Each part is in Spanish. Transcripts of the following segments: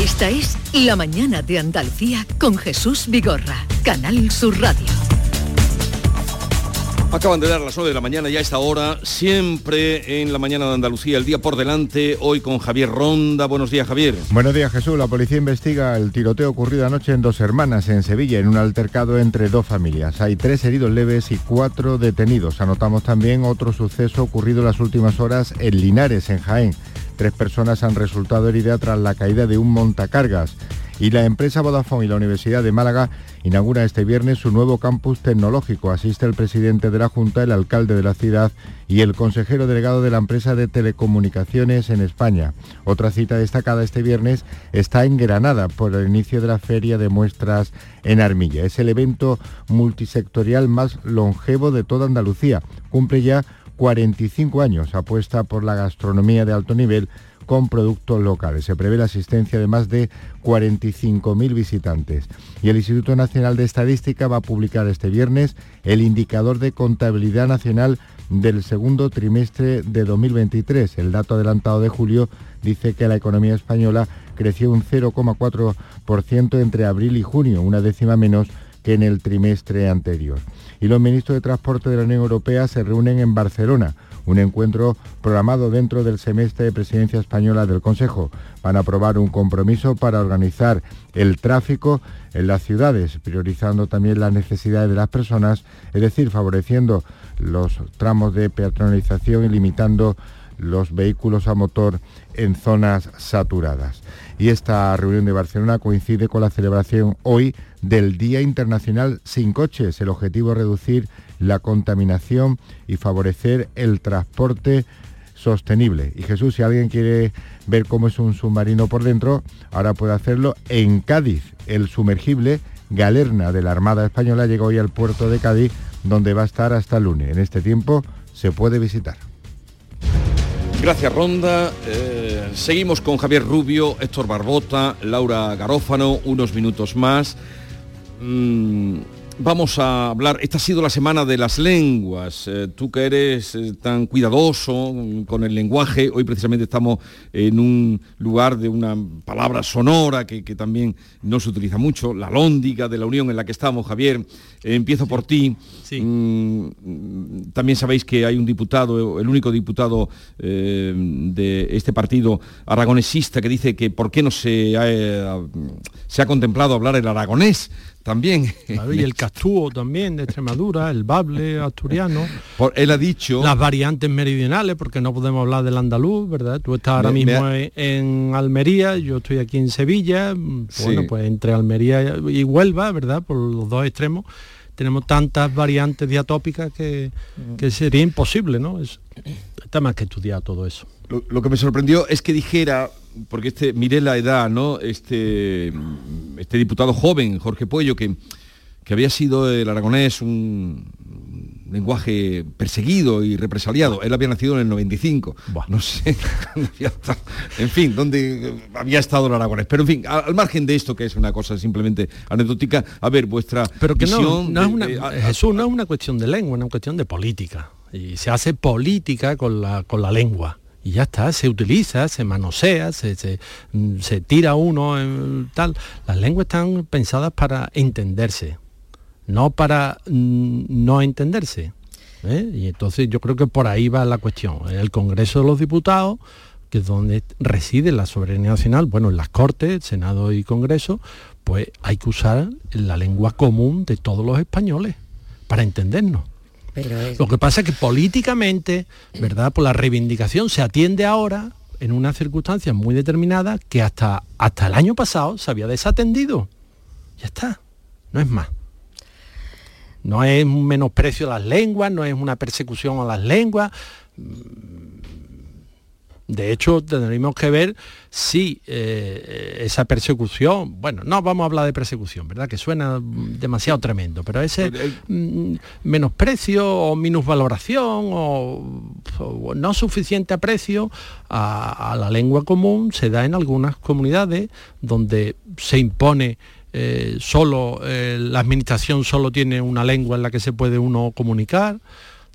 Esta es La Mañana de Andalucía con Jesús Vigorra, Canal Sur Radio. Acaban de dar las 9 de la mañana ya a esta hora, siempre en la mañana de Andalucía, el día por delante, hoy con Javier Ronda. Buenos días, Javier. Buenos días, Jesús. La policía investiga el tiroteo ocurrido anoche en dos hermanas en Sevilla, en un altercado entre dos familias. Hay tres heridos leves y cuatro detenidos. Anotamos también otro suceso ocurrido en las últimas horas en Linares, en Jaén. Tres personas han resultado heridas tras la caída de un montacargas y la empresa Vodafone y la Universidad de Málaga inaugura este viernes su nuevo campus tecnológico. Asiste el presidente de la Junta, el alcalde de la ciudad y el consejero delegado de la empresa de telecomunicaciones en España. Otra cita destacada este viernes está en Granada por el inicio de la feria de muestras en Armilla. Es el evento multisectorial más longevo de toda Andalucía. Cumple ya 45 años, apuesta por la gastronomía de alto nivel con productos locales. Se prevé la asistencia de más de 45.000 visitantes. Y el Instituto Nacional de Estadística va a publicar este viernes el indicador de contabilidad nacional del segundo trimestre de 2023. El dato adelantado de julio dice que la economía española creció un 0,4% entre abril y junio, una décima menos que en el trimestre anterior. Y los ministros de Transporte de la Unión Europea se reúnen en Barcelona un encuentro programado dentro del semestre de presidencia española del Consejo. Van a aprobar un compromiso para organizar el tráfico en las ciudades, priorizando también las necesidades de las personas, es decir, favoreciendo los tramos de peatonalización y limitando los vehículos a motor en zonas saturadas. Y esta reunión de Barcelona coincide con la celebración hoy del Día Internacional sin coches. El objetivo es reducir la contaminación y favorecer el transporte sostenible. Y Jesús, si alguien quiere ver cómo es un submarino por dentro, ahora puede hacerlo en Cádiz. El sumergible Galerna de la Armada Española llegó hoy al puerto de Cádiz, donde va a estar hasta el lunes. En este tiempo se puede visitar. Gracias, Ronda. Eh, seguimos con Javier Rubio, Héctor Barbota, Laura Garófano, unos minutos más. Mm, vamos a hablar, esta ha sido la semana de las lenguas, eh, tú que eres eh, tan cuidadoso con el lenguaje, hoy precisamente estamos en un lugar de una palabra sonora que, también no se utiliza mucho, la lóndiga de la unión en la que estamos, Javier, empiezo por ti. Mm, también sabéis que hay un diputado, el único diputado eh, de este partido aragonesista que dice que por qué no se se ha contemplado hablar el aragonés también. y el castúo también de Extremadura, el bable asturiano. Por, él ha dicho... Las variantes meridionales, porque no podemos hablar del andaluz, ¿verdad? Tú estás ahora mismo en Almería, yo estoy aquí en Sevilla, bueno, pues entre Almería y Huelva, ¿verdad? Por los dos extremos tenemos tantas variantes diatópicas que, que sería imposible, ¿no? está más que estudiar todo eso. Lo, que me sorprendió es que dijera, porque este, miré la edad, ¿no? Este, este diputado joven, Jorge Puello, que, que había sido el aragonés un lenguaje perseguido y represaliado. Él había nacido en el 95. No sé, en fin, dónde había estado el aragonés. Pero en fin, al, margen de esto, que es una cosa simplemente anecdótica, a ver, vuestra Pero que visión no, es una, Jesús, no es una cuestión de lengua, es una cuestión de política. Y se hace política con la, con la lengua y ya está, se utiliza, se manosea, se, se, mm, tira uno en tal. Las lenguas están pensadas para entenderse, no para mm, no entenderse. ¿eh? Y entonces yo creo que por ahí va la cuestión. El Congreso de los Diputados, que es donde reside la soberanía nacional, bueno, en las Cortes, Senado y Congreso, pues hay que usar la lengua común de todos los españoles para entendernos. Lo que pasa es que políticamente, ¿verdad? Por la reivindicación se atiende ahora en una circunstancia muy determinada que hasta, hasta el año pasado se había desatendido. Ya está, no es más. No es un menosprecio a las lenguas, no es una persecución a las lenguas. De hecho, tendríamos que ver si eh, esa persecución, bueno, no vamos a hablar de persecución, ¿verdad? Que suena demasiado tremendo, pero ese mm, menosprecio o minusvaloración o, no suficiente aprecio a, la lengua común se da en algunas comunidades donde se impone eh, solo, eh, la administración solo tiene una lengua en la que se puede uno comunicar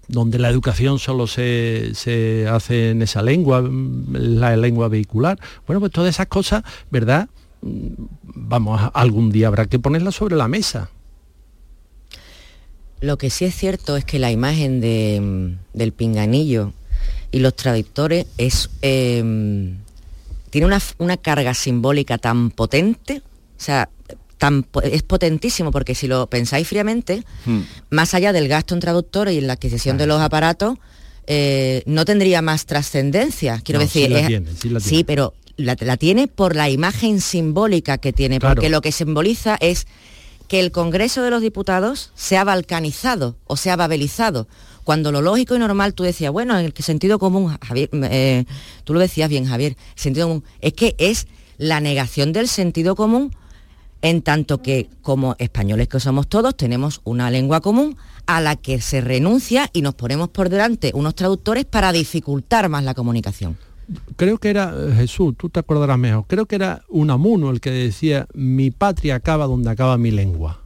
donde la educación solo se, hace en esa lengua, la lengua vehicular. Bueno, pues todas esas cosas, ¿verdad? mm, vamos, algún día habrá que ponerla sobre la mesa. Lo que sí es cierto es que la imagen mm, del pinganillo y los traductores es, em, tiene una, carga simbólica tan potente, o sea, tan, es potentísimo porque si lo pensáis fríamente, hmm. más allá del gasto en traductores y en la adquisición de los aparatos, eh, no tendría más trascendencia. Quiero decir, sí, pero la, tiene por la imagen simbólica que tiene, porque lo que simboliza es que el Congreso de los Diputados se ha balcanizado o se ha babelizado. Cuando lo lógico y normal, tú decías, bueno, en el sentido común, Javier, eh, tú lo decías bien, Javier, sentido común, es que es la negación del sentido común en tanto que como españoles que somos todos tenemos una lengua común a la que se renuncia y nos ponemos por delante unos traductores para dificultar más la comunicación. Creo que era, eh, Jesús, tú te acordarás mejor, creo que era Unamuno el que decía, mi patria acaba donde acaba mi lengua.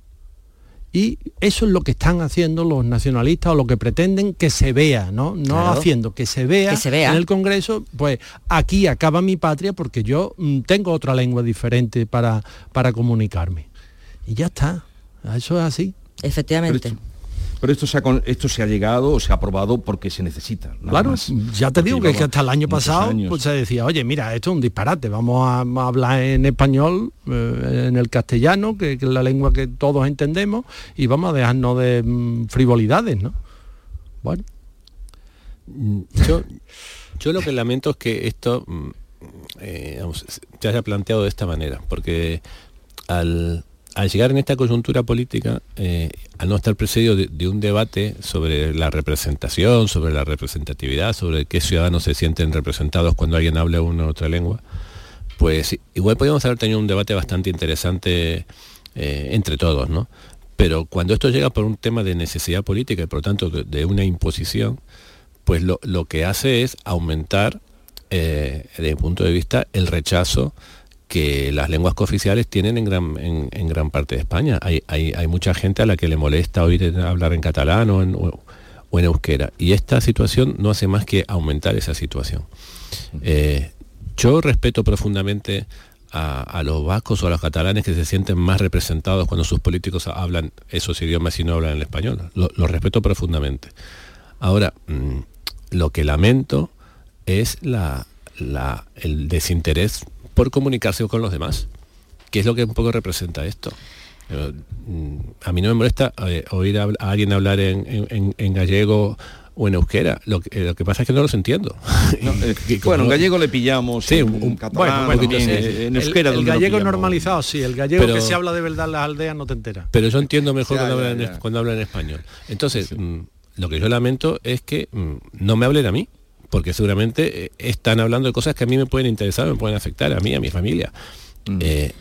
Y eso es lo que están haciendo los nacionalistas o lo que pretenden que se vea, ¿no? No haciendo que se, vea en el Congreso, pues aquí acaba mi patria porque yo mm, tengo otra lengua diferente para, para comunicarme. Y ya está, eso es así. Efectivamente. Pero esto se ha, esto se ha llegado o se ha aprobado porque se necesita. Claro, ya te digo que, hasta el año pasado pues se decía, oye, mira, esto es un disparate, vamos a, hablar en español, eh, en el castellano, que, es la lengua que todos entendemos, y vamos a dejarnos de mm, frivolidades, ¿no? Bueno. Mm, yo, lo que lamento es que esto mm, eh, se haya planteado de esta manera, porque al, al llegar en esta coyuntura política, eh, al no estar precedido de, un debate sobre la representación, sobre la representatividad, sobre qué ciudadanos se sienten representados cuando alguien habla una u otra lengua, pues igual podríamos haber tenido un debate bastante interesante eh, entre todos, ¿no? Pero cuando esto llega por un tema de necesidad política y por lo tanto de, una imposición, pues lo, que hace es aumentar, eh, desde mi punto de vista, el rechazo que las lenguas cooficiales tienen en gran, en, gran parte de España. Hay, hay, mucha gente a la que le molesta oír hablar en catalán o en, o en euskera. Y esta situación no hace más que aumentar esa situación. Eh, yo respeto profundamente a, los vascos o a los catalanes que se sienten más representados cuando sus políticos hablan esos idiomas y no hablan el español. Lo, respeto profundamente. Ahora, mm, lo que lamento es la, la, el desinterés por comunicarse con los demás, que es lo que un poco representa esto. Mm, a mí no me molesta eh, oír a, alguien hablar en, gallego o en euskera. Lo que, lo que, pasa es que no los entiendo. Eh, bueno, en gallego le pillamos, sí, un, catalán, bueno, en euskera. El, gallego normalizado, sí, el gallego que se habla de verdad en las aldeas no te enteras. Pero yo entiendo mejor cuando, hablan, en español. Entonces, mm, lo que yo lamento es que mm, no me hablen a mí porque seguramente eh, están hablando de cosas que a mí me pueden interesar, me pueden afectar, a mí, a mi familia. Mm. Eh,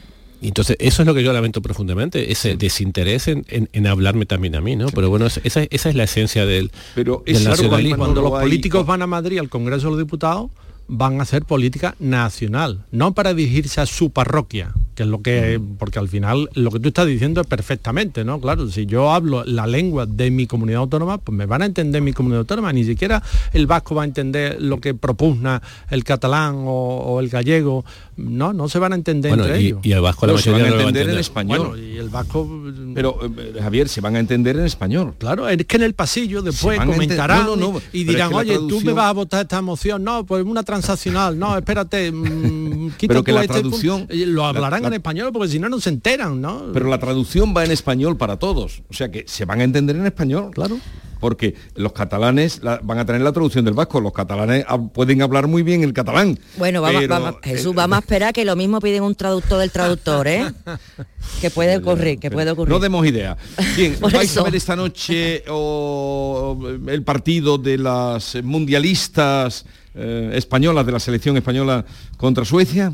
entonces, eso es lo que yo lamento profundamente, ese desinterés en, hablarme también a mí, ¿no? Pero bueno, esa, es la esencia del, Pero es nacionalismo. Cuando los políticos van a Madrid al Congreso de los Diputados, van a hacer política nacional, no para dirigirse a su parroquia, que es lo que, porque al final lo que tú estás diciendo es perfectamente, ¿no? Claro, si yo hablo la lengua de mi comunidad autónoma, pues me van a entender mi comunidad autónoma, ni siquiera el vasco va a entender lo que propugna el catalán o, el gallego, no, no se van a entender entre ellos. Y el vasco la se van a entender, en español. y el vasco... Pero, eh, Javier, se van a entender en español. Claro, es que en el pasillo después comentarán y dirán, oye, tú me vas a votar esta moción, no, pues una sensacional, no, espérate, mm, pero que la este traducción lo hablarán en español porque si no no se enteran, ¿no? Pero la traducción va en español para todos, o sea que se van a entender en español. Claro porque los catalanes van a tener la traducción del vasco, los catalanes pueden hablar muy bien el catalán. Bueno, vamos, Jesús, vamos a esperar que lo mismo piden un traductor del traductor, ¿eh? que puede ocurrir, que puede ocurrir. No demos idea. Bien, ¿vais a ver esta noche el partido de las mundialistas eh, españolas, de la selección española contra Suecia?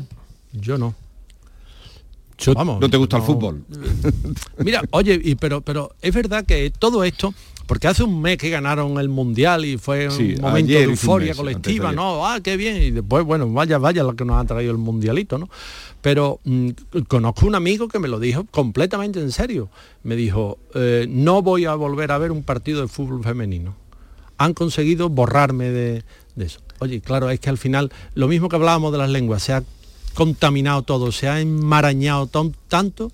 Yo no. Vamos, ¿No te gusta el fútbol? Mira, oye, y, pero, pero es verdad que todo esto porque hace un mes que ganaron el mundial y fue un momento de euforia colectiva, ¿no? Ah, qué bien. Y después, bueno, vaya, vaya lo que nos ha traído el mundialito, ¿no? Pero mm, conozco un amigo que me lo dijo completamente en serio. Me dijo, eh, no voy a volver a ver un partido de fútbol femenino. Han conseguido borrarme de, eso. Oye, claro, es que al final, lo mismo que hablábamos de las lenguas, se ha contaminado todo, se ha enmarañado tanto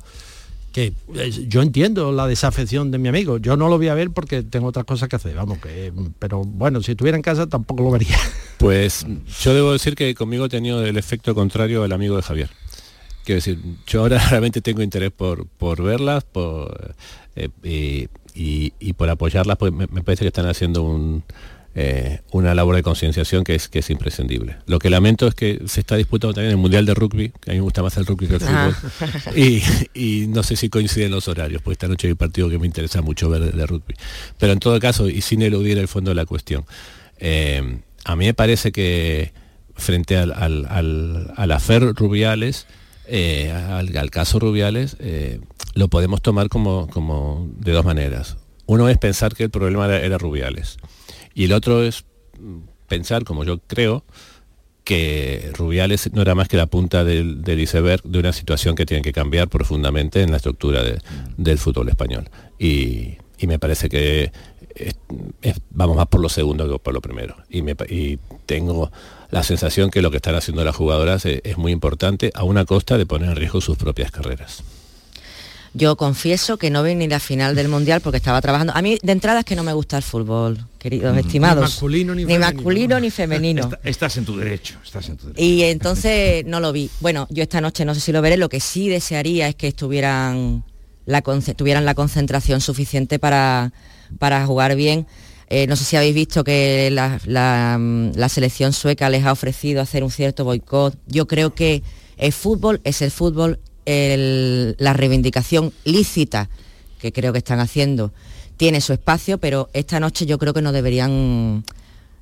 que eh, yo entiendo la desafección de mi amigo. Yo no lo voy a ver porque tengo otras cosas que hacer, vamos, que, pero bueno, si estuviera en casa tampoco lo vería. Pues yo debo decir que conmigo he tenido el efecto contrario al amigo de Javier. Quiero decir, yo ahora realmente tengo interés por, por verlas por, eh, y, por apoyarlas, porque me parece que están haciendo un, eh, una labor de concienciación que es, que es imprescindible. Lo que lamento es que se está disputando también el Mundial de Rugby, que a mí me gusta más el rugby que el fútbol, y, no sé si coinciden los horarios, porque esta noche hay un partido que me interesa mucho ver de, rugby. Pero en todo caso, y sin eludir el fondo de la cuestión, eh, a mí me parece que frente al, al, al, afer Rubiales, eh, al, caso Rubiales, lo podemos tomar como, como de dos maneras. Uno es pensar que el problema era Rubiales y el otro es pensar, como yo creo, que Rubiales no era más que la punta del, iceberg de una situación que tiene que cambiar profundamente en la estructura del fútbol español. Y, me parece que vamos más por lo segundo que por lo primero. Y, tengo la sensación que lo que están haciendo las jugadoras es muy importante a una costa de poner en riesgo sus propias carreras. Yo confieso que no vi ni la final del Mundial porque estaba trabajando. A mí de entrada es que no me gusta el fútbol, queridos mm. estimados. Ni masculino ni, masculino ni femenino. estás en tu derecho, estás en tu derecho. Y entonces no lo vi. Bueno, yo esta noche no sé si lo veré. Lo que sí desearía es que estuvieran la, tuvieran la concentración suficiente para, para jugar bien. Eh, no sé si habéis visto que la, la selección sueca les ha ofrecido hacer un cierto boicot. Yo creo que el fútbol es el fútbol la reivindicación lícita que creo que están haciendo tiene su espacio, pero esta noche yo creo que no deberían...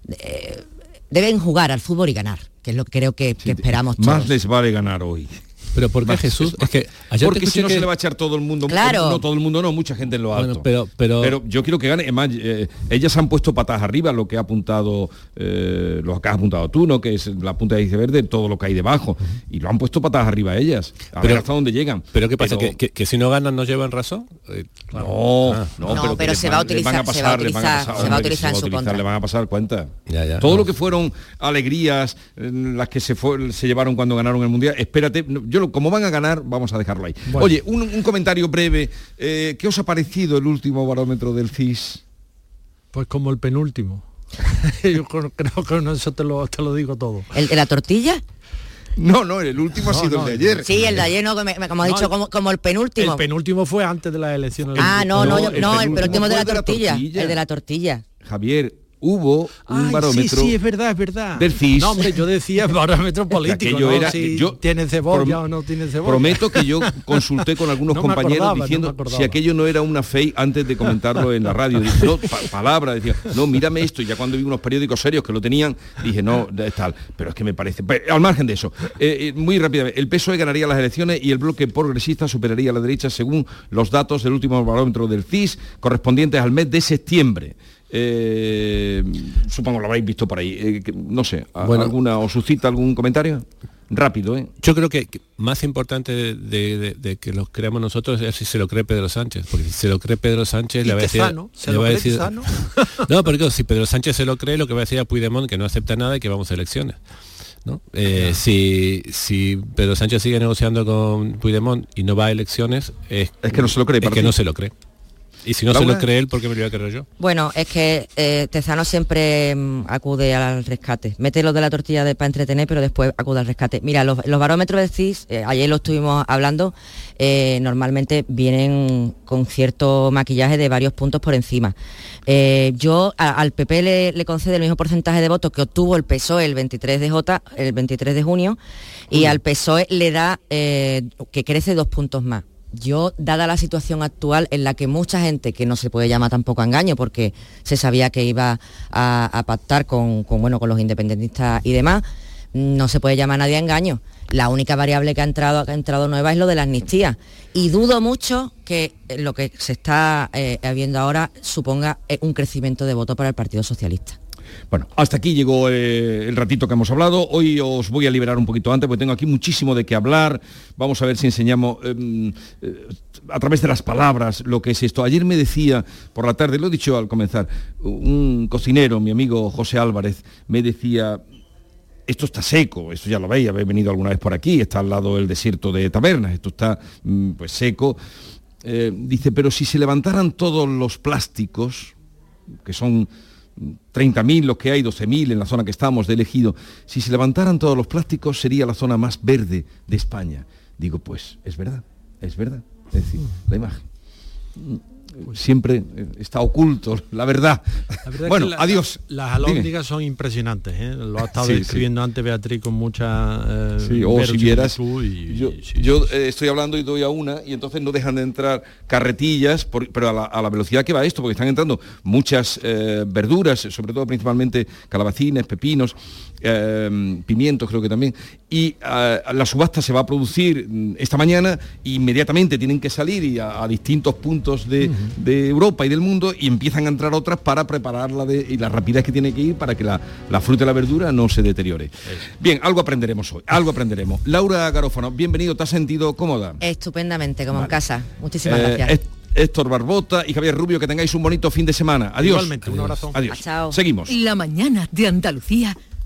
Eh, deben jugar al fútbol y ganar, que es lo que creo que, esperamos todos. Más les vale ganar hoy. Pero ¿por qué Jesús? Es que Porque si no se le va a echar todo el mundo. Claro. No todo el mundo, no, mucha gente en lo alto. pero, pero... pero yo quiero que gane. Además, eh, ellas han puesto patas arriba lo que ha apuntado, eh, lo que has apuntado tú, ¿no? Que es la punta de iceberg de todo lo que hay debajo. Y lo han puesto patas arriba ellas. A pero, ver hasta dónde llegan. Pero ¿qué pasa? ¿Que, si no ganan no llevan razón? Eh, no, no, pero, se, va a utilizar, se va a utilizar, se va a utilizar, en su contra. Le van a pasar cuenta. todo lo que fueron alegrías, las que se, se llevaron cuando ganaron el Mundial, espérate, yo como van a ganar vamos a dejarlo ahí. Oye, un, comentario breve. Eh, ¿Qué os ha parecido el último barómetro del CIS? Pues como el penúltimo. Yo creo que eso te lo, te lo digo todo. ¿El de la tortilla? No, no, el último ha sido el de ayer. Sí, el de ayer, no, como, ha dicho, como, el penúltimo. El penúltimo fue antes de las elecciones. Ah, no, no, no, el, penúltimo de la tortilla. El de la tortilla. Javier, hubo un barómetro. Sí, sí, es verdad, es verdad. Del CIS. No, hombre, yo decía barómetro político. ¿no? Era, si yo, tiene cebolla o no tiene cebolla. Prometo que yo consulté con algunos compañeros diciendo si aquello no era una fe antes de comentarlo en la radio. no, palabra, decía, no, mírame esto. Y ya cuando vi unos periódicos serios que lo tenían, dije, no, es tal. Pero es que me parece. Al margen de eso, eh, eh, muy rápidamente, el PSOE ganaría las elecciones y el bloque progresista superaría a la derecha según los datos del último barómetro del CIS correspondientes al mes de septiembre. Eh, supongo lo habréis visto por ahí. Eh, no sé, alguna o suscita algún comentario rápido. ¿eh? Yo creo que más importante de, que lo creamos nosotros es si se lo cree Pedro Sánchez, porque si se lo cree Pedro Sánchez le va a decir, ¿Se va a decir no, porque si Pedro Sánchez se lo cree, lo que va a decir a Puigdemont que no acepta nada y que vamos a elecciones. ¿no? Eh, si, si Pedro Sánchez sigue negociando con Puigdemont y no va a elecciones, es, que no se lo cree. Es que no se lo cree. Y si no se lo cree él, ¿por qué me lo voy a creer yo? Bueno, es que eh, Tezano siempre mm, acude al rescate. Mete lo de la tortilla de, para entretener, pero después acude al rescate. Mira, los, barómetros de CIS, eh, ayer lo estuvimos hablando, eh, normalmente vienen con cierto maquillaje de varios puntos por encima. yo al PP le, le concede el mismo porcentaje de votos que obtuvo el PSOE el 23 de, J, el 23 de junio y al PSOE le da que crece dos puntos más yo, dada la situación actual en la que mucha gente, que no se puede llamar tampoco a engaño, porque se sabía que iba a, pactar con, bueno, con los independentistas y demás, no se puede llamar a nadie a engaño. La única variable que ha entrado, ha entrado nueva es lo de la amnistía. Y dudo mucho que lo que se está eh, viendo ahora suponga eh, un crecimiento de voto para el Partido Socialista. Bueno, hasta aquí llegó eh, el ratito que hemos hablado. Hoy os voy a liberar un poquito antes porque tengo aquí muchísimo de qué hablar. Vamos a ver si enseñamos em, eh, a través de las palabras lo que es esto. Ayer me decía por la tarde, lo he dicho al comenzar, un cocinero, mi amigo José Álvarez, me decía, esto está seco, esto ya lo veis, habéis venido alguna vez por aquí, está al lado del desierto de Tabernas, esto está mm, pues seco. Eh, dice, pero si se levantaran todos los plásticos, que son 30.000 los que hay, 12.000 en la zona que estamos de elegido, si se levantaran todos los plásticos sería la zona más verde de España. Digo, pues es verdad, es verdad. Es la imagen siempre eh, está oculto, la verdad. bueno, adiós. Las alóndigas son impresionantes, ¿eh? lo ha estado describiendo antes Beatriz con mucha... Eh, sí, o si vieras, yo, estoy hablando y doy a una y entonces no dejan de entrar carretillas, pero a la, velocidad que va esto, porque están entrando muchas verduras, sobre todo principalmente calabacines, pepinos, pimientos creo que también, y la subasta se va a producir mm, esta mañana, inmediatamente tienen que salir y a, distintos puntos de, de Europa y del mundo y empiezan a entrar otras para prepararla de, y la rapidez que tiene que ir para que la, fruta y la verdura no se deteriore. Bien, algo aprenderemos hoy, algo aprenderemos. Laura Garófano, bienvenido, ¿te has sentido cómoda? Estupendamente, como en casa. Muchísimas eh, gracias. Héctor Barbota y Javier Rubio, que tengáis un bonito fin de semana. Adiós. Igualmente, un abrazo. Adiós. Seguimos. La mañana de Andalucía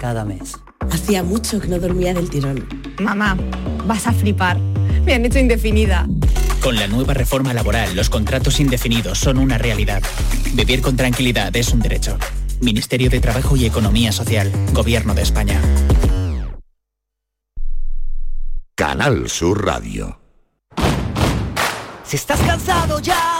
cada mes. Hacía mucho que no dormía del tirón. Mamá, vas a flipar. Me han hecho indefinida. Con la nueva reforma laboral, los contratos indefinidos son una realidad. Vivir con tranquilidad es un derecho. Ministerio de Trabajo y Economía Social, Gobierno de España. Canal Sur Radio. Si estás cansado ya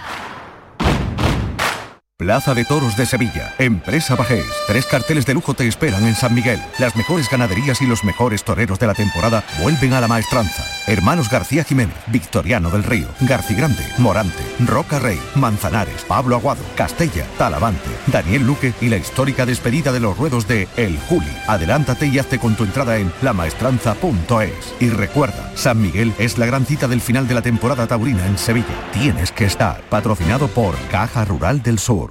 Plaza de Toros de Sevilla, Empresa Bajés. Tres carteles de lujo te esperan en San Miguel. Las mejores ganaderías y los mejores toreros de la temporada vuelven a la maestranza. Hermanos García Jiménez, Victoriano del Río, Grande, Morante, Roca Rey, Manzanares, Pablo Aguado, Castella, Talavante, Daniel Luque y la histórica despedida de los ruedos de El Juli. Adelántate y hazte con tu entrada en lamaestranza.es. Y recuerda, San Miguel es la gran cita del final de la temporada taurina en Sevilla. Tienes que estar. Patrocinado por Caja Rural del Sur.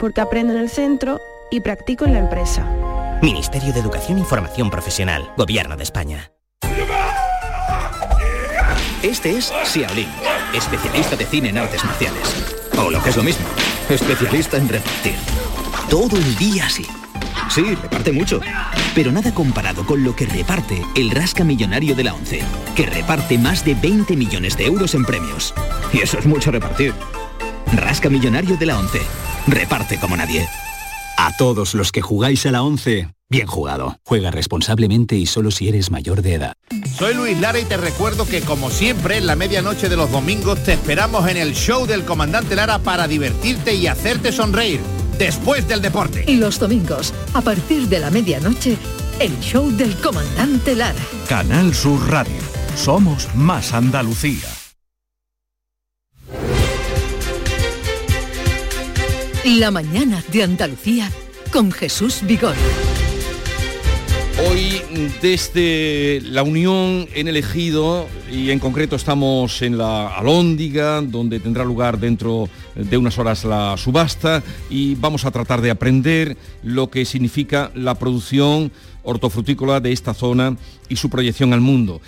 porque aprendo en el centro y practico en la empresa. Ministerio de Educación y Formación Profesional, Gobierno de España. Este es Xiaolin, especialista de cine en artes marciales. O lo que es lo mismo, especialista en repartir. Todo el día así. Sí, reparte mucho. Pero nada comparado con lo que reparte el Rasca Millonario de la ONCE, que reparte más de 20 millones de euros en premios. Y eso es mucho repartir. Rasca Millonario de la ONCE reparte como nadie. A todos los que jugáis a la 11, bien jugado. Juega responsablemente y solo si eres mayor de edad. Soy Luis Lara y te recuerdo que como siempre en la medianoche de los domingos te esperamos en el show del comandante Lara para divertirte y hacerte sonreír después del deporte. Y los domingos, a partir de la medianoche, el show del comandante Lara. Canal Sur Radio. Somos más Andalucía. La mañana de Andalucía con Jesús Vigor. Hoy desde la Unión en el Ejido y en concreto estamos en la Alhóndiga donde tendrá lugar dentro de unas horas la subasta y vamos a tratar de aprender lo que significa la producción hortofrutícola de esta zona y su proyección al mundo.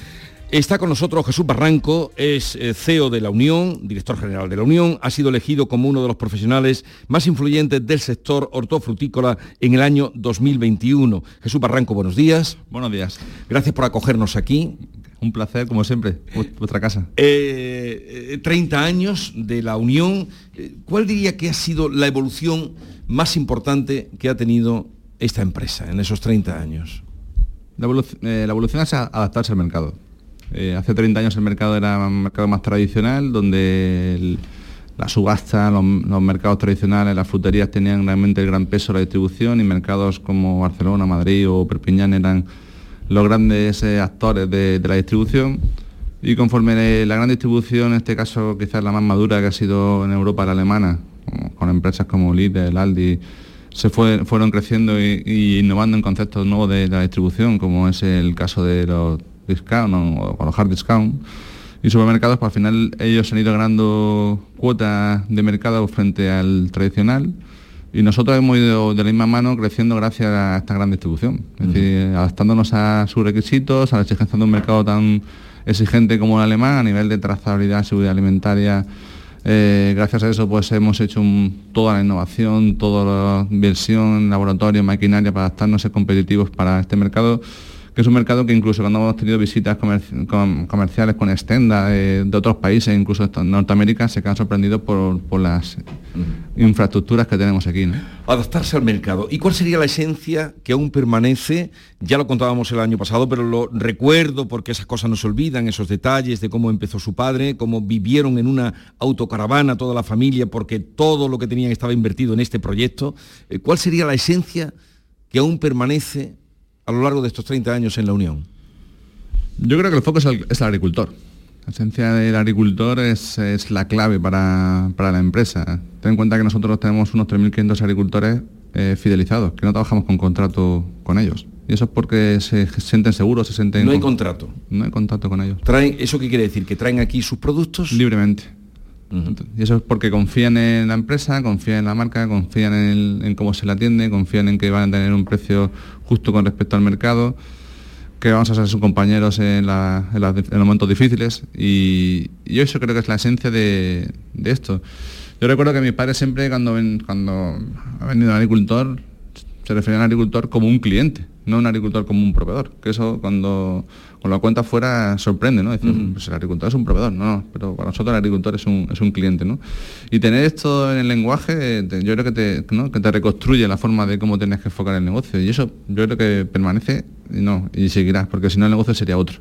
Está con nosotros Jesús Barranco, es eh, CEO de la Unión, director general de la Unión, ha sido elegido como uno de los profesionales más influyentes del sector hortofrutícola en el año 2021. Jesús Barranco, buenos días. Buenos días. Gracias por acogernos aquí. Un placer, como siempre, vuestra casa. 30 eh, años de la Unión. Eh, ¿Cuál diría que ha sido la evolución más importante que ha tenido esta empresa en esos 30 años? La evolución, es adaptarse al mercado. Eh, hace 30 años el mercado era un mercado más tradicional, donde la subasta, los, mercados tradicionales, las fruterías tenían realmente el gran peso de la distribución y mercados como Barcelona, Madrid o Perpiñán eran los grandes eh, actores de, la distribución. Y conforme la gran distribución, en este caso quizás la más madura que ha sido en Europa la alemana, con empresas como Lidl, Aldi, se fueron creciendo y, innovando en conceptos nuevos de la distribución, como es el caso de los discount o con los hard discount y supermercados, pues al final ellos han ido ganando cuotas de mercado frente al tradicional y nosotros hemos ido de la misma mano creciendo gracias a esta gran distribución, es decir, adaptándonos a sus requisitos, a la exigencia de un mercado tan exigente como el alemán a nivel de trazabilidad, seguridad alimentaria. Eh, gracias a eso pues hemos hecho toda la innovación, toda la inversión, laboratorio, maquinaria para adaptarnos a ser competitivos para este mercado que es un mercado que incluso cuando hemos tenido visitas comerciales con Estenda de, otros países, incluso de Norteamérica, se quedan sorprendidos por, las infraestructuras que tenemos aquí. Adaptarse al mercado. ¿Y cuál sería la esencia que aún permanece? Ya lo contábamos el año pasado, pero lo recuerdo porque esas cosas no se olvidan, esos detalles de cómo empezó su padre, cómo vivieron en una autocaravana toda la familia porque todo lo que tenían estaba invertido en este proyecto. Eh, ¿Cuál sería la esencia que aún permanece a lo largo de estos 30 años en la Unión? Yo creo que el foco es el, agricultor. La esencia del agricultor es, la clave para, la empresa. Ten en cuenta que nosotros tenemos unos 3.500 agricultores eh, fidelizados, que no trabajamos con contrato con ellos. Y eso es porque se sienten seguros, se sienten... No hay contrato. No hay contrato con ellos. ¿Traen, ¿Eso qué quiere decir? ¿Que traen aquí sus productos? Libremente. Y eso es porque confían en la empresa, confían en la marca, confían en, cómo se la atiende, confían en que van a tener un precio justo con respecto al mercado, que vamos a ser sus compañeros en, los momentos difíciles. Y, yo eso creo que es la esencia de, esto. Yo recuerdo que mi padre siempre cuando, cuando ha venido un agricultor, se refería al agricultor como un cliente, no un agricultor como un proveedor. Que eso cuando con la cuenta fuera sorprende, ¿no? Decir, pues el agricultor es un proveedor, no, pero para nosotros el agricultor es un, es un cliente, ¿no? Y tener esto en el lenguaje, yo creo que te, que te reconstruye la forma de cómo tienes que enfocar el negocio. Y eso yo creo que permanece y no, y seguirá, porque si no el negocio sería otro.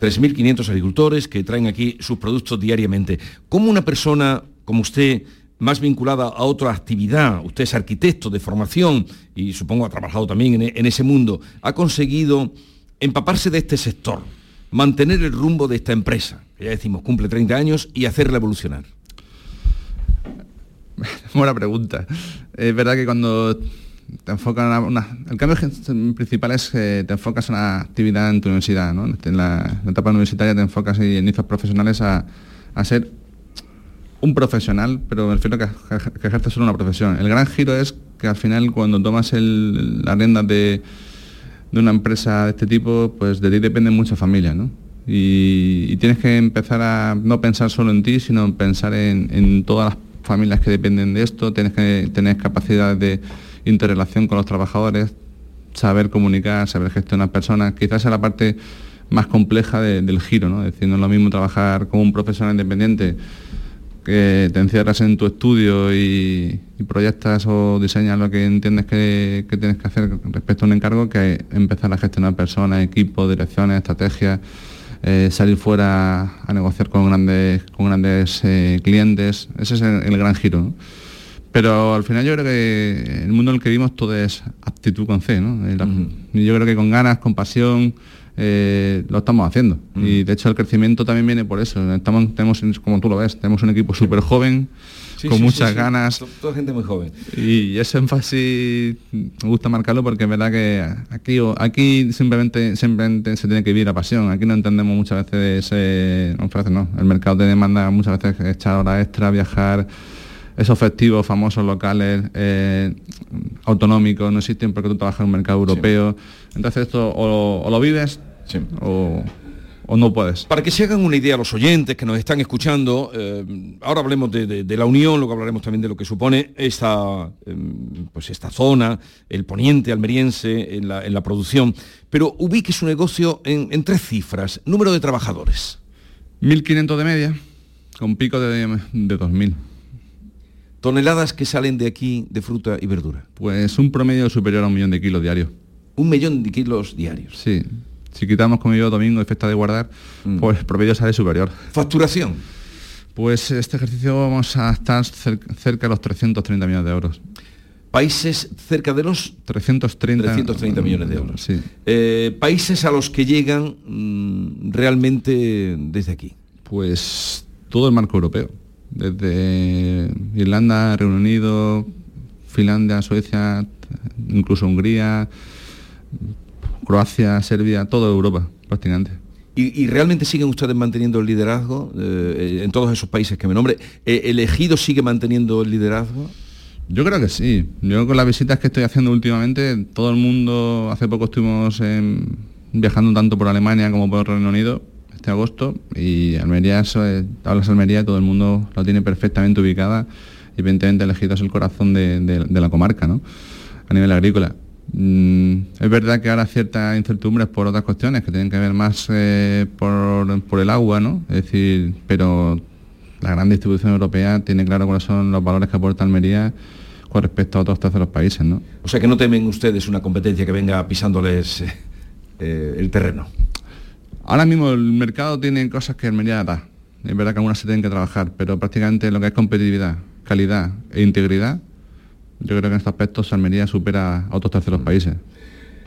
3.500 agricultores que traen aquí sus productos diariamente. ¿Cómo una persona como usted más vinculada a otra actividad, usted es arquitecto de formación y supongo ha trabajado también en, ese mundo, ha conseguido empaparse de este sector, mantener el rumbo de esta empresa, que ya decimos cumple 30 años, y hacerla evolucionar? Buena pregunta. Es verdad que cuando te enfocas en una, el cambio principal es que te enfocas en una actividad en tu universidad, ¿no? En la, etapa universitaria te enfocas y inicios profesionales a, ser un profesional, pero me refiero que, que ejerces solo una profesión. El gran giro es que al final cuando tomas el, las riendas de de una empresa de este tipo, pues de ti dependen muchas familias, ¿no? Y, tienes que empezar a no pensar solo en ti, sino pensar en, todas las familias que dependen de esto, tienes que tener capacidad de interrelación con los trabajadores, saber comunicar, saber gestionar personas, quizás es la parte más compleja del giro, ¿no? Es decir, no es lo mismo trabajar como un profesional independiente que te encierras en tu estudio y, proyectas o diseñas lo que entiendes que, tienes que hacer respecto a un encargo, que empezar a gestionar personas, equipos, direcciones, estrategias, eh, salir fuera a negociar con grandes, con grandes eh, clientes. Ese es el, gran giro. Pero al final yo creo que el mundo en el que vivimos todo es actitud con C. ¿no? Yo creo que con ganas, con pasión, eh, lo estamos haciendo. Y de hecho el crecimiento también viene por eso. Estamos, tenemos, como tú lo ves, tenemos un equipo súper joven, Sí, con sí, muchas sí, ganas. To- Toda gente muy joven. Y ese énfasis me gusta marcarlo porque es verdad que aquí, aquí simplemente, simplemente se tiene que vivir la pasión. Aquí no entendemos muchas veces, no, frases, no, el mercado te demanda muchas veces echar horas extra, viajar, esos festivos famosos locales, eh, autonómicos, no existen porque tú trabajas en un mercado europeo. Entonces esto o, o lo vives o, o no puedes. Para que se hagan una idea los oyentes que nos están escuchando, eh, ahora hablemos de, de- de la Unión, luego hablaremos también de lo que supone esta, eh, pues esta zona, el poniente almeriense en la, en la producción, pero ubique su negocio en, en tres cifras, número de trabajadores. 1.500 de media, con pico de, de 2.000. Toneladas que salen de aquí de fruta y verdura. Pues un promedio superior a un millón de kilos diarios. Un millón de kilos diarios. Sí. Si quitamos como yo domingo y fiesta de guardar, pues el promedio sale superior. Facturación. Pues este ejercicio vamos a estar cer- cerca de los 330 millones de euros. Países cerca de los 330, 330 millones de euros. Sí. Eh, países a los que llegan mm, realmente desde aquí. Pues todo el marco europeo. Desde Irlanda, Reino Unido, Finlandia, Suecia, incluso Hungría, Croacia, Serbia, toda Europa prácticamente. ¿Y, y realmente siguen ustedes manteniendo el liderazgo eh, en todos esos países que me nombre? Eh, ¿El ejido sigue manteniendo el liderazgo? Yo creo que sí. Yo con las visitas que estoy haciendo últimamente, todo el mundo, hace poco estuvimos en- viajando tanto por Alemania como por Reino Unido, este agosto, y Almería, hablas Almería, todo el mundo lo tiene perfectamente ubicada, y evidentemente el ejido es el corazón de, de- de la comarca, ¿no? A nivel agrícola. Mm, es verdad que ahora ciertas incertidumbres por otras cuestiones que tienen que ver más eh, por, por el agua, ¿no? Es decir, pero la gran distribución europea tiene claro cuáles son los valores que aporta Almería con respecto a otros terceros países, ¿no? O sea que no temen ustedes una competencia que venga pisándoles eh, eh, el terreno. Ahora mismo el mercado tiene cosas que Almería da. Es verdad que algunas se tienen que trabajar, pero prácticamente lo que es competitividad, calidad e integridad, yo creo que en estos aspectos Almería supera a otros terceros países.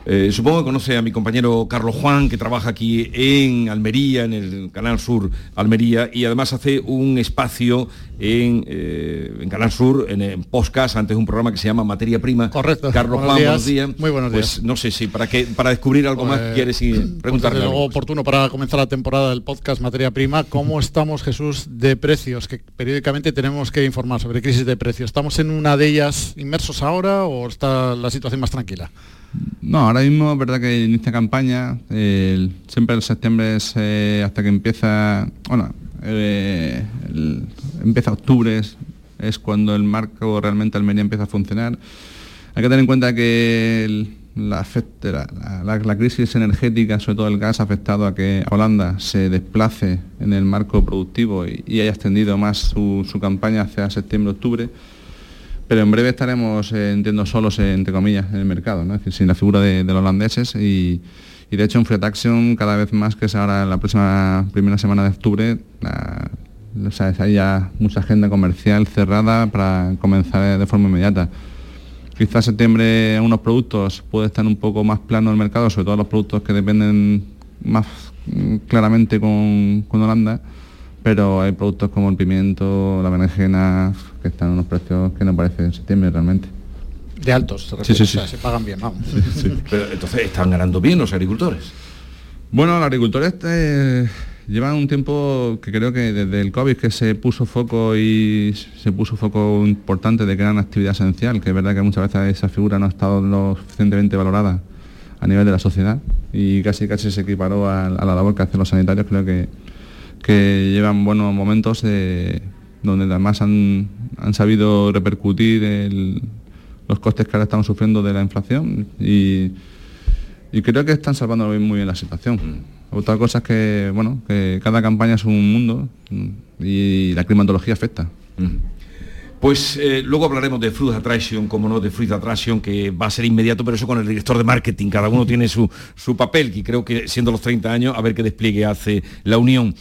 Eh, supongo que conoce a mi compañero Carlos Juan, que trabaja aquí en Almería, en el Canal Sur Almería, y además hace un espacio en, eh, en Canal Sur, en, en podcast, antes un programa que se llama Materia Prima. Correcto. Carlos Buenos Juan, días. buenos días. Muy buenos Pues días. no sé si para que para descubrir algo más Pues, quieres ir- Pues preguntarle. algo. oportuno para comenzar la temporada del podcast Materia Prima. ¿Cómo estamos, Jesús, de precios? Que periódicamente tenemos que informar sobre crisis de precios. ¿Estamos en una de ellas inmersos ahora o está la situación más tranquila? No, ahora mismo es verdad que inicia campaña, siempre el septiembre es eh, hasta que empieza, bueno, eh, empieza octubre, es, es cuando el marco realmente Almería empieza a funcionar. Hay que tener en cuenta que la, la- crisis energética, sobre todo el gas, ha afectado a que Holanda se desplace en el marco productivo y, haya extendido más su, su campaña hacia septiembre-octubre. Pero en breve estaremos, eh, entiendo, solos, eh, entre comillas, en el mercado, es decir, sin la figura de, los holandeses y, de hecho en Free Action cada vez más, que es ahora la próxima primera semana de octubre, la- hay ya mucha agenda comercial cerrada para comenzar de forma inmediata. Quizás septiembre unos productos puede estar un poco más plano el mercado, sobre todo los productos que dependen más mm, claramente con, con Holanda, pero hay productos como el pimiento, la berenjena, que están en unos precios que no parece en septiembre realmente. De altos, se Sí, refiere, sí, o sea, sí. se pagan bien, vamos. Pero entonces están ganando bien los agricultores. Bueno, los agricultores eh, llevan un tiempo que creo que desde el COVID que se puso foco y se puso foco importante de que era una actividad esencial, que es verdad que muchas veces esa figura no ha estado lo suficientemente valorada a nivel de la sociedad y casi casi se equiparó a, a la labor que hacen los sanitarios, creo que, que llevan buenos momentos de- donde además han, han sabido repercutir el- los costes que ahora estamos sufriendo de la inflación y, y creo que están salvando muy bien la situación. Otra cosa es que, bueno, que cada campaña es un mundo mm, y la climatología afecta. Pues eh, luego hablaremos de Fruit Attraction, como no, de Fruit Attraction, que va a ser inmediato, pero eso con el director de marketing. Cada uno tiene su, su papel, y creo que siendo los 30 años, a ver qué despliegue hace la Unión.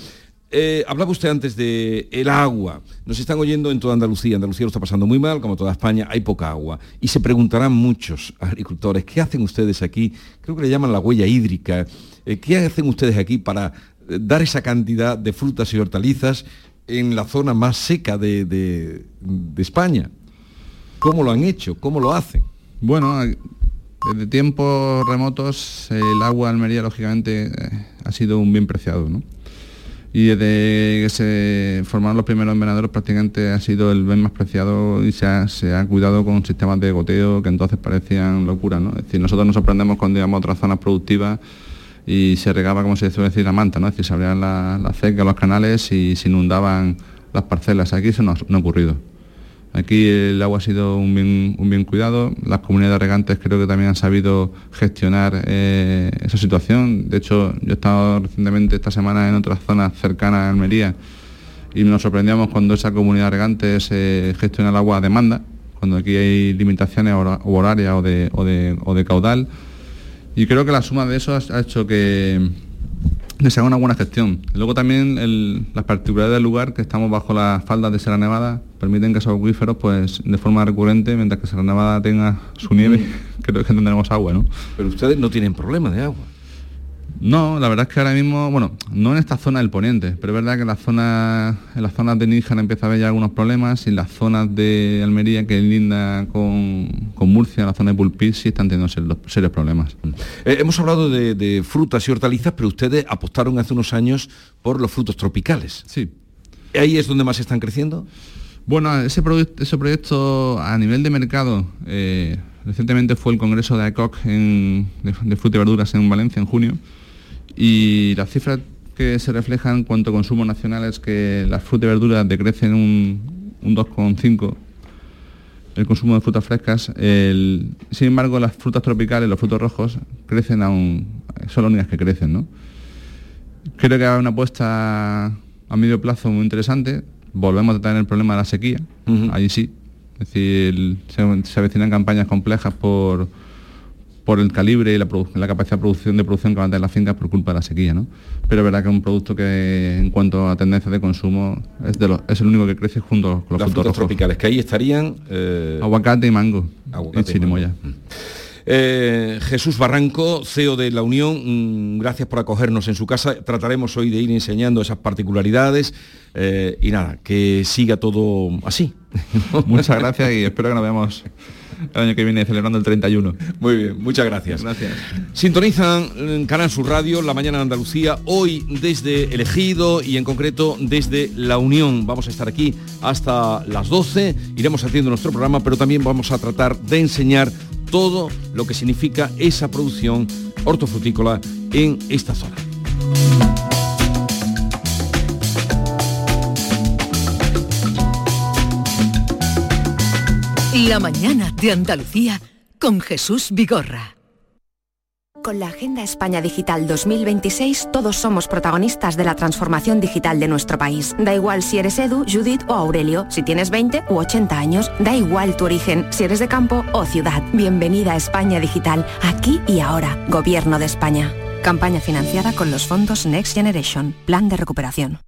Eh, hablaba usted antes de el agua. Nos están oyendo en toda Andalucía. Andalucía lo está pasando muy mal, como toda España, hay poca agua. Y se preguntarán muchos agricultores, ¿qué hacen ustedes aquí? Creo que le llaman la huella hídrica. Eh, ¿Qué hacen ustedes aquí para eh, dar esa cantidad de frutas y hortalizas en la zona más seca de, de- España? ¿Cómo lo han hecho? ¿Cómo lo hacen? Bueno, desde tiempos remotos el agua Almería lógicamente ha sido un bien preciado, ¿no? Y desde que se formaron los primeros invernaderos prácticamente ha sido el bien más preciado y se ha, cuidado con sistemas de goteo que entonces parecían locuras, ¿no? Es decir, nosotros nos sorprendemos cuando íbamos a otras zonas productivas y se regaba, como se suele decir, la manta, ¿no? Es decir, se abrían la- las cecas, los canales y se inundaban las parcelas. Aquí eso no ha ocurrido. Aquí el agua ha sido un bien, cuidado, las comunidades regantes creo que también han sabido gestionar eh, esa situación. De hecho, yo he estado recientemente esta semana en otras zonas cercanas a Almería y nos sorprendíamos cuando esa comunidad regante se gestiona el agua a demanda, cuando aquí hay limitaciones hora- horarias o de, o de- de caudal. Y creo que la suma de eso ha hecho que, que se haga una buena gestión. Luego también el- las particularidades del lugar, que estamos bajo las faldas de Sierra Nevada, permiten que esos acuíferos, pues de forma recurrente, mientras que Sierra Nevada tenga su nieve, creo que tendremos agua, ¿no? Pero ustedes no tienen problema de agua. No, la verdad es que ahora mismo, bueno, no en esta zona del poniente, pero es verdad que en, la zona, en las zonas de Níjar empieza a haber ya algunos problemas y en las zonas de Almería que linda con, con Murcia, en la zona de Pulpí, sí están teniendo serios, serios problemas. Eh, hemos hablado de, de frutas y hortalizas, pero ustedes apostaron hace unos años por los frutos tropicales. Sí. ¿Ahí es donde más están creciendo? Bueno, ese, proye- ese proyecto a nivel de mercado, eh, recientemente fue el Congreso de AECOC en- de, de Fruta y Verduras en Valencia en junio y las cifras que se reflejan en cuanto a consumo nacional es que las frutas y verduras decrecen un, un 2,5 el consumo de frutas frescas. el- sin embargo, las frutas tropicales, los frutos rojos, crecen aún, son las únicas que crecen, ¿no? Creo que hay una apuesta a medio plazo muy interesante. Volvemos a tener el problema de la sequía, ahí sí. Es decir, se, se avecinan campañas complejas por, por el calibre y la, la capacidad de producción, de producción que van a tener las fincas por culpa de la sequía, ¿no? Pero es verdad que es un producto que en cuanto a tendencia de consumo es, de los- es el único que crece junto con los Las frutos rojos. tropicales, que ahí estarían... eh, Aguacate y mango. Aguacate y y mango. chirimoya. Eh, Jesús Barranco, CEO de la Unión, mm, gracias por acogernos en su casa. Trataremos hoy de ir enseñando esas particularidades eh, y nada, que siga todo así. Muchas gracias y espero que nos veamos el año que viene celebrando el 31. Muy bien, muchas gracias. Gracias. Sintonizan Canal Sur Radio, La Mañana de Andalucía, hoy desde Elegido y en concreto desde La Unión. Vamos a estar aquí hasta las 12, iremos haciendo nuestro programa, pero también vamos a tratar de enseñar todo lo que significa esa producción hortofrutícola en esta zona. La mañana de Andalucía con Jesús Vigorra. Con la Agenda España Digital 2026 todos somos protagonistas de la transformación digital de nuestro país. Da igual si eres Edu, Judith o Aurelio, si tienes 20 u 80 años, da igual tu origen, si eres de campo o ciudad. Bienvenida a España Digital, aquí y ahora, Gobierno de España. Campaña financiada con los fondos Next Generation, Plan de Recuperación.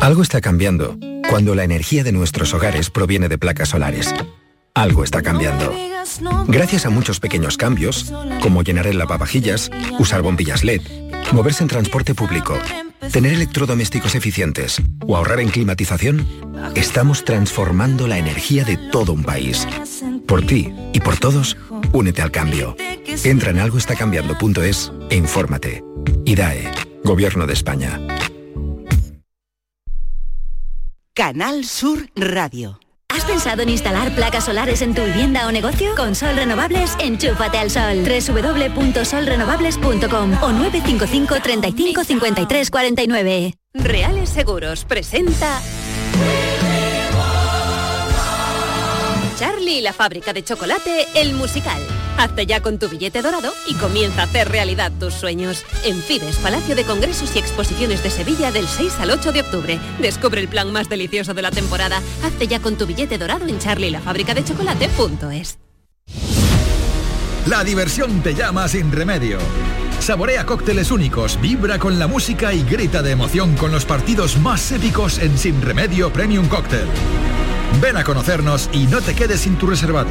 Algo está cambiando cuando la energía de nuestros hogares proviene de placas solares. Algo está cambiando. Gracias a muchos pequeños cambios, como llenar el lavavajillas, usar bombillas LED, moverse en transporte público, tener electrodomésticos eficientes o ahorrar en climatización, estamos transformando la energía de todo un país. Por ti y por todos, únete al cambio. Entra en algoestacambiando.es e infórmate. IDAE, Gobierno de España. Canal Sur Radio. ¿Has pensado en instalar placas solares en tu vivienda o negocio? Con Sol Renovables, enchúfate al sol. www.solrenovables.com o 955 35 53 49. Reales Seguros presenta Charlie y la fábrica de chocolate, el musical. Hazte ya con tu billete dorado y comienza a hacer realidad tus sueños. En Fides, Palacio de Congresos y Exposiciones de Sevilla del 6 al 8 de octubre. Descubre el plan más delicioso de la temporada. Hazte ya con tu billete dorado en charlielafabricadechocolate.es. La diversión te llama sin remedio. Saborea cócteles únicos, vibra con la música y grita de emoción con los partidos más épicos en Sin Remedio Premium Cóctel. Ven a conocernos y no te quedes sin tu reservado.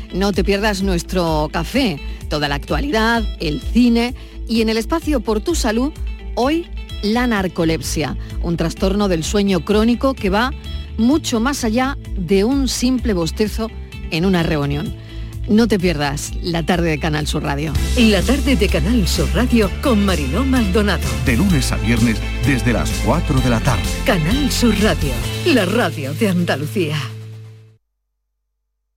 No te pierdas nuestro café, toda la actualidad, el cine y en el espacio por tu salud, hoy la narcolepsia, un trastorno del sueño crónico que va mucho más allá de un simple bostezo en una reunión. No te pierdas la tarde de Canal Sur Radio. La tarde de Canal Sur Radio con Mariló Maldonado. De lunes a viernes desde las 4 de la tarde. Canal Sur Radio, la radio de Andalucía.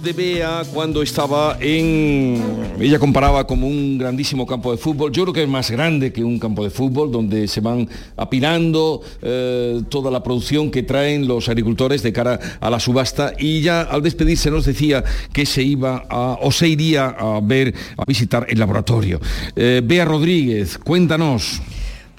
De Bea cuando estaba en... Ella comparaba como un grandísimo campo de fútbol. Yo creo que es más grande que un campo de fútbol, donde se van apilando eh, toda la producción que traen los agricultores de cara a la subasta. Y ya al despedirse nos decía que se iba a, o se iría a ver, a visitar el laboratorio. Eh, Bea Rodríguez, cuéntanos.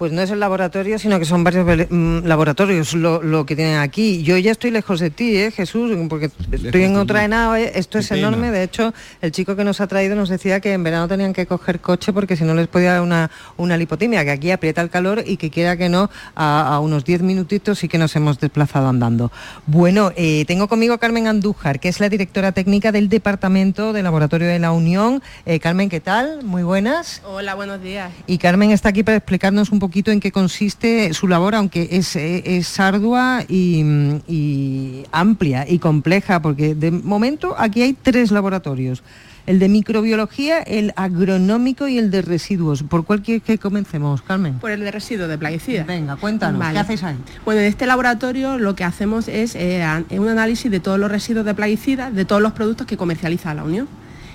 Pues no es el laboratorio, sino que son varios mm, laboratorios lo, lo que tienen aquí. Yo ya estoy lejos de ti, ¿eh, Jesús, porque estoy en otra enao, ¿eh? Esto es pena. enorme. De hecho, el chico que nos ha traído nos decía que en verano tenían que coger coche porque si no les podía dar una, una lipotimia, que aquí aprieta el calor y que quiera que no, a, a unos 10 minutitos sí que nos hemos desplazado andando. Bueno, eh, tengo conmigo a Carmen Andújar, que es la directora técnica del Departamento de Laboratorio de la Unión. Eh, Carmen, ¿qué tal? Muy buenas. Hola, buenos días. Y Carmen está aquí para explicarnos un poquito en qué consiste su labor, aunque es, eh, es ardua y, y amplia y compleja, porque de momento aquí hay tres laboratorios. El de microbiología, el agronómico y el de residuos. ¿Por cuál quieres que comencemos, Carmen? Por el de residuos de plaguicidas. Venga, cuéntanos, ¿qué hacéis ahí? Bueno, en este laboratorio lo que hacemos es eh, un análisis de todos los residuos de plaguicidas, de todos los productos que comercializa la Unión.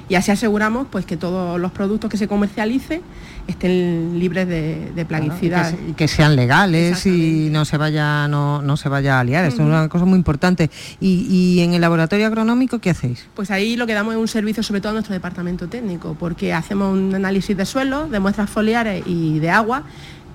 Y así aseguramos pues, que todos los productos que se comercialicen estén libres de, de plaguicidas. y, que, se- y que sean legales y no se vaya no, no se vaya a liar. Esto es una cosa muy importante. Y, y en el laboratorio agronómico, ¿qué hacéis? Pues ahí lo que damos es un servicio sobre todo a nuestro departamento técnico, porque hacemos un análisis de suelo, de muestras foliares y de agua,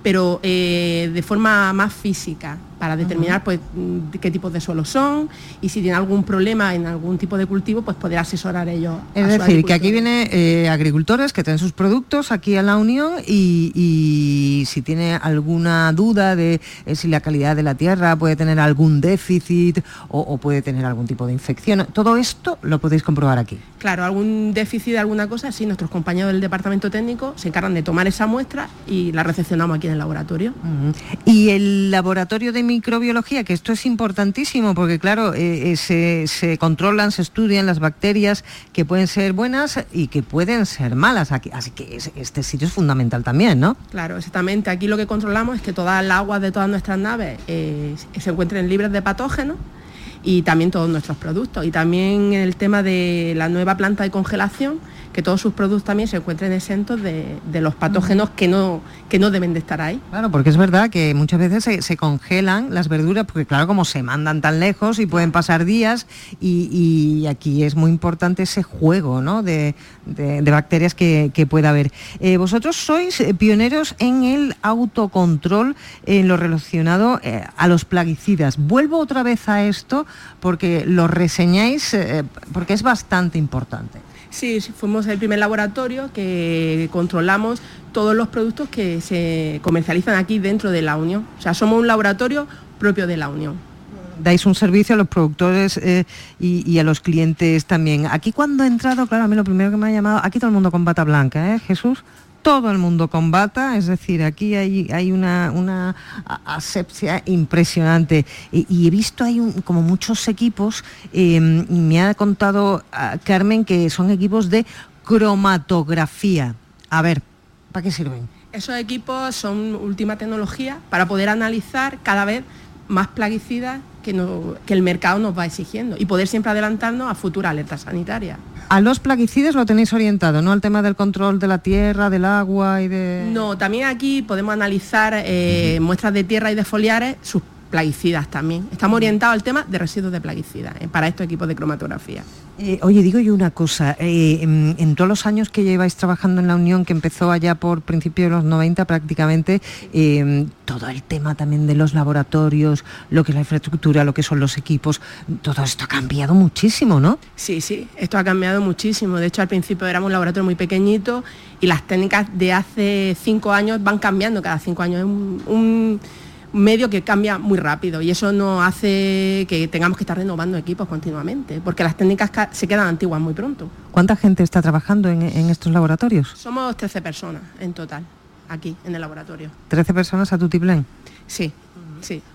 pero eh, de forma más física, para determinar pues, mm, qué tipos de suelos son y si tiene algún problema en algún tipo de cultivo, pues poder asesorar ellos. Es decir, que aquí vienen eh, agricultores que tienen sus productos aquí en la Unión y, y si tiene alguna duda de eh, si la calidad de la tierra puede tener algún déficit o, o puede tener algún tipo de infección, todo esto lo podéis comprobar aquí. Claro, algún déficit de alguna cosa, sí, nuestros compañeros del departamento técnico se encargan de tomar esa muestra y la recepcionamos aquí en el laboratorio. Y el laboratorio de microbiología, que esto es importantísimo porque claro, eh, eh, se, se controlan, se estudian las bacterias que pueden ser buenas y que pueden ser malas. Aquí, así que es- este sitio es fundamental también, ¿no? Claro, exactamente. Aquí lo que controlamos es que todas las aguas de todas nuestras naves eh, se encuentren libres de patógenos y también todos nuestros productos. Y también el tema de la nueva planta de congelación que todos sus productos también se encuentren exentos de, los patógenos que no, que no deben de estar ahí. Claro, porque es verdad que muchas veces se, congelan las verduras, porque claro, como se mandan tan lejos y pueden pasar días, y, aquí es muy importante ese juego ¿no? de, bacterias que, pueda haber. Eh, vosotros sois pioneros en el autocontrol en lo relacionado eh, a los plaguicidas. Vuelvo otra vez a esto porque lo reseñáis, eh, porque es bastante importante. Sí, fuimos el primer laboratorio que controlamos todos los productos que se comercializan aquí dentro de la Unión. O sea, somos un laboratorio propio de la Unión. Dais un servicio a los productores eh, y, a los clientes también. Aquí cuando he entrado, claro, a mí lo primero que me ha llamado, aquí todo el mundo con bata blanca, ¿eh, Jesús? Todo el mundo combata, es decir, aquí hay, hay una, asepsia impresionante. Y, he visto hay como muchos equipos, y me ha contado ah, Carmen que son equipos de cromatografía. A ver, ¿para qué sirven? Esos equipos son última tecnología para poder analizar cada vez más plaguicidas que, que el mercado nos va exigiendo y poder siempre adelantarnos a futuras alertas sanitarias. A los plaguicidas lo tenéis orientado, ¿no? Al tema del control de la tierra, del agua y de... No, también aquí podemos analizar eh, muestras de tierra y de foliares, sus plaguicidas también. Estamos orientados al tema de residuos de plaguicidas eh, para estos equipos de cromatografía. Eh, oye, digo yo una cosa, eh, en, todos los años que lleváis trabajando en la Unión, que empezó allá por principios de los 90 prácticamente, todo el tema también de los laboratorios, lo que es la infraestructura, lo que son los equipos, todo esto ha cambiado muchísimo, ¿no? Sí, sí, esto ha cambiado muchísimo. De hecho, al principio éramos un laboratorio muy pequeñito y las técnicas de hace cinco años van cambiando cada cinco años. un medio que cambia muy rápido y eso nos hace que tengamos que estar renovando equipos continuamente, porque las técnicas se quedan antiguas muy pronto. ¿Cuánta gente está trabajando en, estos laboratorios? Somos 13 personas en total, aquí, en el laboratorio. ¿13 personas a tu tiplén? Sí,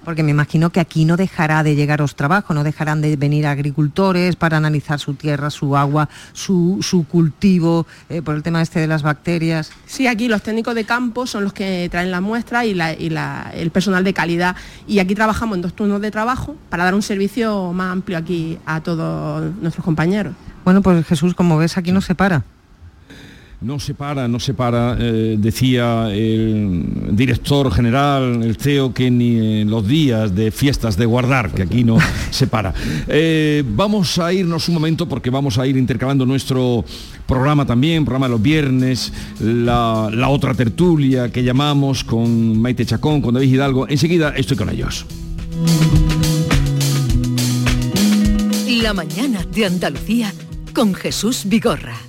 porque me imagino que aquí no dejará de llegaros trabajo, no dejarán de venir agricultores para analizar su tierra, su agua, su, cultivo, eh, por el tema este de las bacterias. Sí, aquí los técnicos de campo son los que traen las muestras y, el personal de calidad. Y aquí trabajamos en dos turnos de trabajo para dar un servicio más amplio aquí a todos nuestros compañeros. Bueno, pues Jesús, como ves, aquí no se para no se para, no se para, eh, decía el director general, el CEO, que ni en los días de fiestas de guardar, que aquí no se para. Eh, vamos a irnos un momento porque vamos a ir intercalando nuestro programa también, programa de los viernes, la, la otra tertulia que llamamos con Maite Chacón, con David Hidalgo. Enseguida estoy con ellos. La mañana de Andalucía con Jesús Vigorra.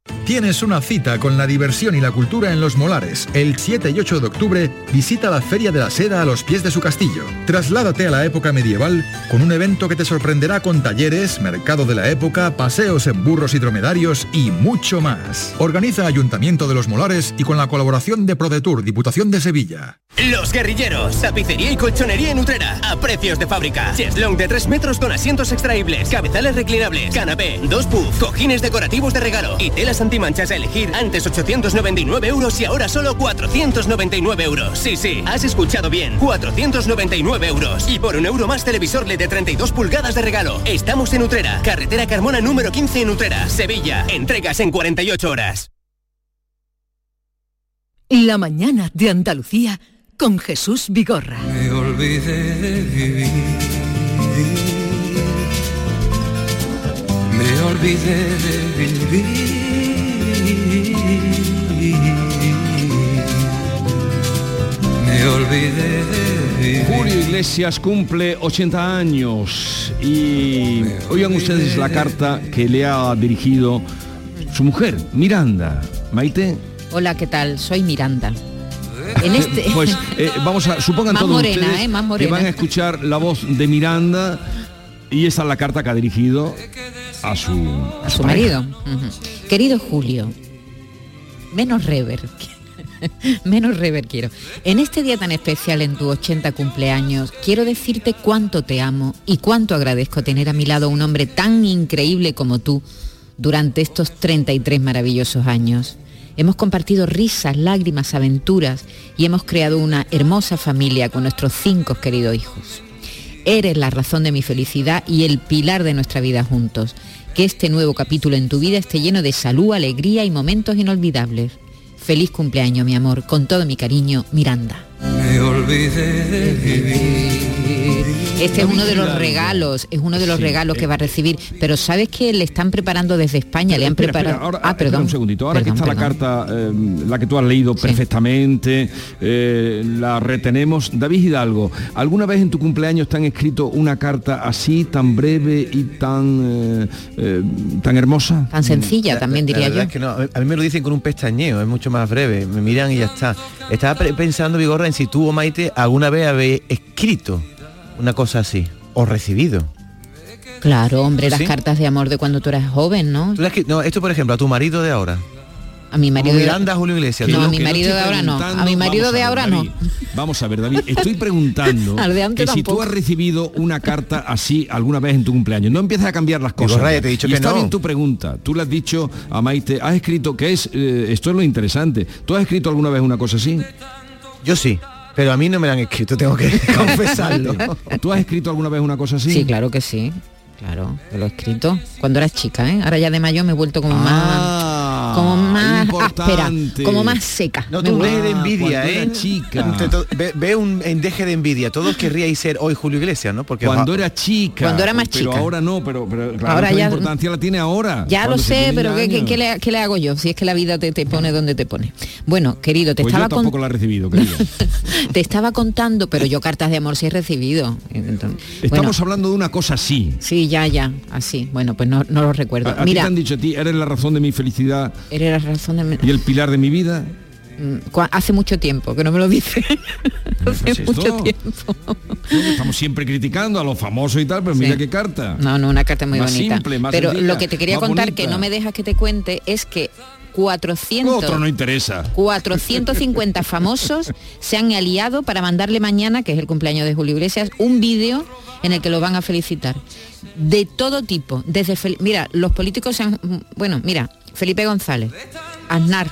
Tienes una cita con la diversión y la cultura en Los Molares. El 7 y 8 de octubre visita la Feria de la Seda a los pies de su castillo. Trasládate a la época medieval con un evento que te sorprenderá con talleres, mercado de la época, paseos en burros y dromedarios y mucho más. Organiza Ayuntamiento de Los Molares y con la colaboración de ProDetour, Diputación de Sevilla. Los Guerrilleros, tapicería y colchonería en Utrera, a precios de fábrica. Cheslong de 3 metros con asientos extraíbles, cabezales reclinables, canapé, dos puffs, cojines decorativos de regalo y tela antimanchas a elegir antes 899 euros y ahora solo 499 euros. Sí, sí, has escuchado bien, 499 euros. Y por un euro más televisor LED de 32 pulgadas de regalo. Estamos en Utrera, carretera Carmona número 15 en Utrera, Sevilla. Entregas en 48 horas. La mañana de Andalucía con Jesús Vigorra. Me olvidé de vivir. Me olvidé de vivir Julio Iglesias cumple 80 años y oigan ustedes la carta que le ha dirigido su mujer, Miranda. Maite. Hola, ¿qué tal? Soy Miranda. En este... Pues eh, vamos a, supongan Más todos morena, ustedes eh, más que van a escuchar la voz de Miranda y esa es la carta que ha dirigido a su, a su marido. Querido Julio, menos rever. menos rever quiero. En este día tan especial en tu 80 cumpleaños, quiero decirte cuánto te amo y cuánto agradezco tener a mi lado un hombre tan increíble como tú durante estos 33 maravillosos años. Hemos compartido risas, lágrimas, aventuras y hemos creado una hermosa familia con nuestros cinco queridos hijos. Eres la razón de mi felicidad y el pilar de nuestra vida juntos. Que este nuevo capítulo en tu vida esté lleno de salud, alegría y momentos inolvidables. Feliz cumpleaños, mi amor. Con todo mi cariño, Miranda. Me olvidé de vivir. Este es uno de los regalos, es uno de los regalos que va a recibir. Pero sabes que le están preparando desde España, le han Espera, espera, preparado. ahora, ah, perdón. un segundito. Ahora Perdón, que está perdón. la carta, eh, la que tú has leído perfectamente, eh, la retenemos. David Hidalgo, ¿alguna vez en tu cumpleaños te han escrito una carta así, tan breve y tan, eh, eh, tan hermosa? Tan sencilla, también La diría yo. es que no, a mí me lo dicen con un pestañeo, es mucho más breve, me miran y ya está. Estaba pensando, Vigorra, en si tú o Maite alguna vez habéis escrito una cosa así, o recibido. Claro, hombre, las ¿Sí? cartas de amor de cuando tú eras joven, ¿no? ¿Tú escri- no, esto por ejemplo, a tu marido de ahora. A mi marido Como de- Miranda, Julio Iglesias. No, a mi Que no marido de ahora no. A mi marido de ver, ahora David, no. Vamos a ver, David, estoy preguntando Al de antes que si tú has recibido una carta así alguna vez en tu cumpleaños. No empieces a cambiar las cosas. Raya, te he dicho Y que está no. bien tu pregunta. Tú le has dicho a Maite, has escrito, que es, eh, esto es lo interesante. ¿Tú has escrito alguna vez una cosa así? Yo sí, pero a mí no me la han escrito, tengo que confesarlo. ¿Tú has escrito alguna vez una cosa así? Sí, claro que sí. Claro, que lo he escrito. Cuando eras chica, ¿eh? Ahora ya de mayo me he vuelto como más... Como más áspera, Ah, importante. como más seca. No te de envidia, ¿eh? era chica. Ve, ve un en deje de envidia. Todos querríais ser hoy Julio Iglesias, ¿no? Porque Cuando era chica. Cuando era más Pero chica. ahora no, pero, pero claro, Ahora ¿qué ya- importancia la tiene ahora. Ya lo sé, pero ¿qué, qué- años. qué le, qué le hago yo? Si es que la vida te, te pone donde te pone. Bueno, querido, te Pues yo estaba con- la he recibido, te estaba contando, pero yo cartas de amor sí he recibido. Entonces, Estamos bueno, hablando de una cosa así. sí, ya, ya, así. Bueno, pues no, no lo recuerdo. A, a ti te Mira, han dicho a ti, eres la razón de mi felicidad eres la razón de mi- y el pilar de mi vida. Mm, Hace mucho tiempo que no me lo dice. Hace Pues mucho tiempo. Estamos siempre criticando a los famosos y tal, pero mira qué carta. No, no, una carta muy Más bonita. simple, más pero sencilla, lo que te quería contar, bonita. que no me dejas que te cuente, es que 400... Otro no interesa. 450 famosos se han aliado para mandarle mañana, que es el cumpleaños de Julio Iglesias, un vídeo en el que lo van a felicitar. De todo tipo. Desde fel- mira, los políticos se han. Bueno, mira, Felipe González, Aznar,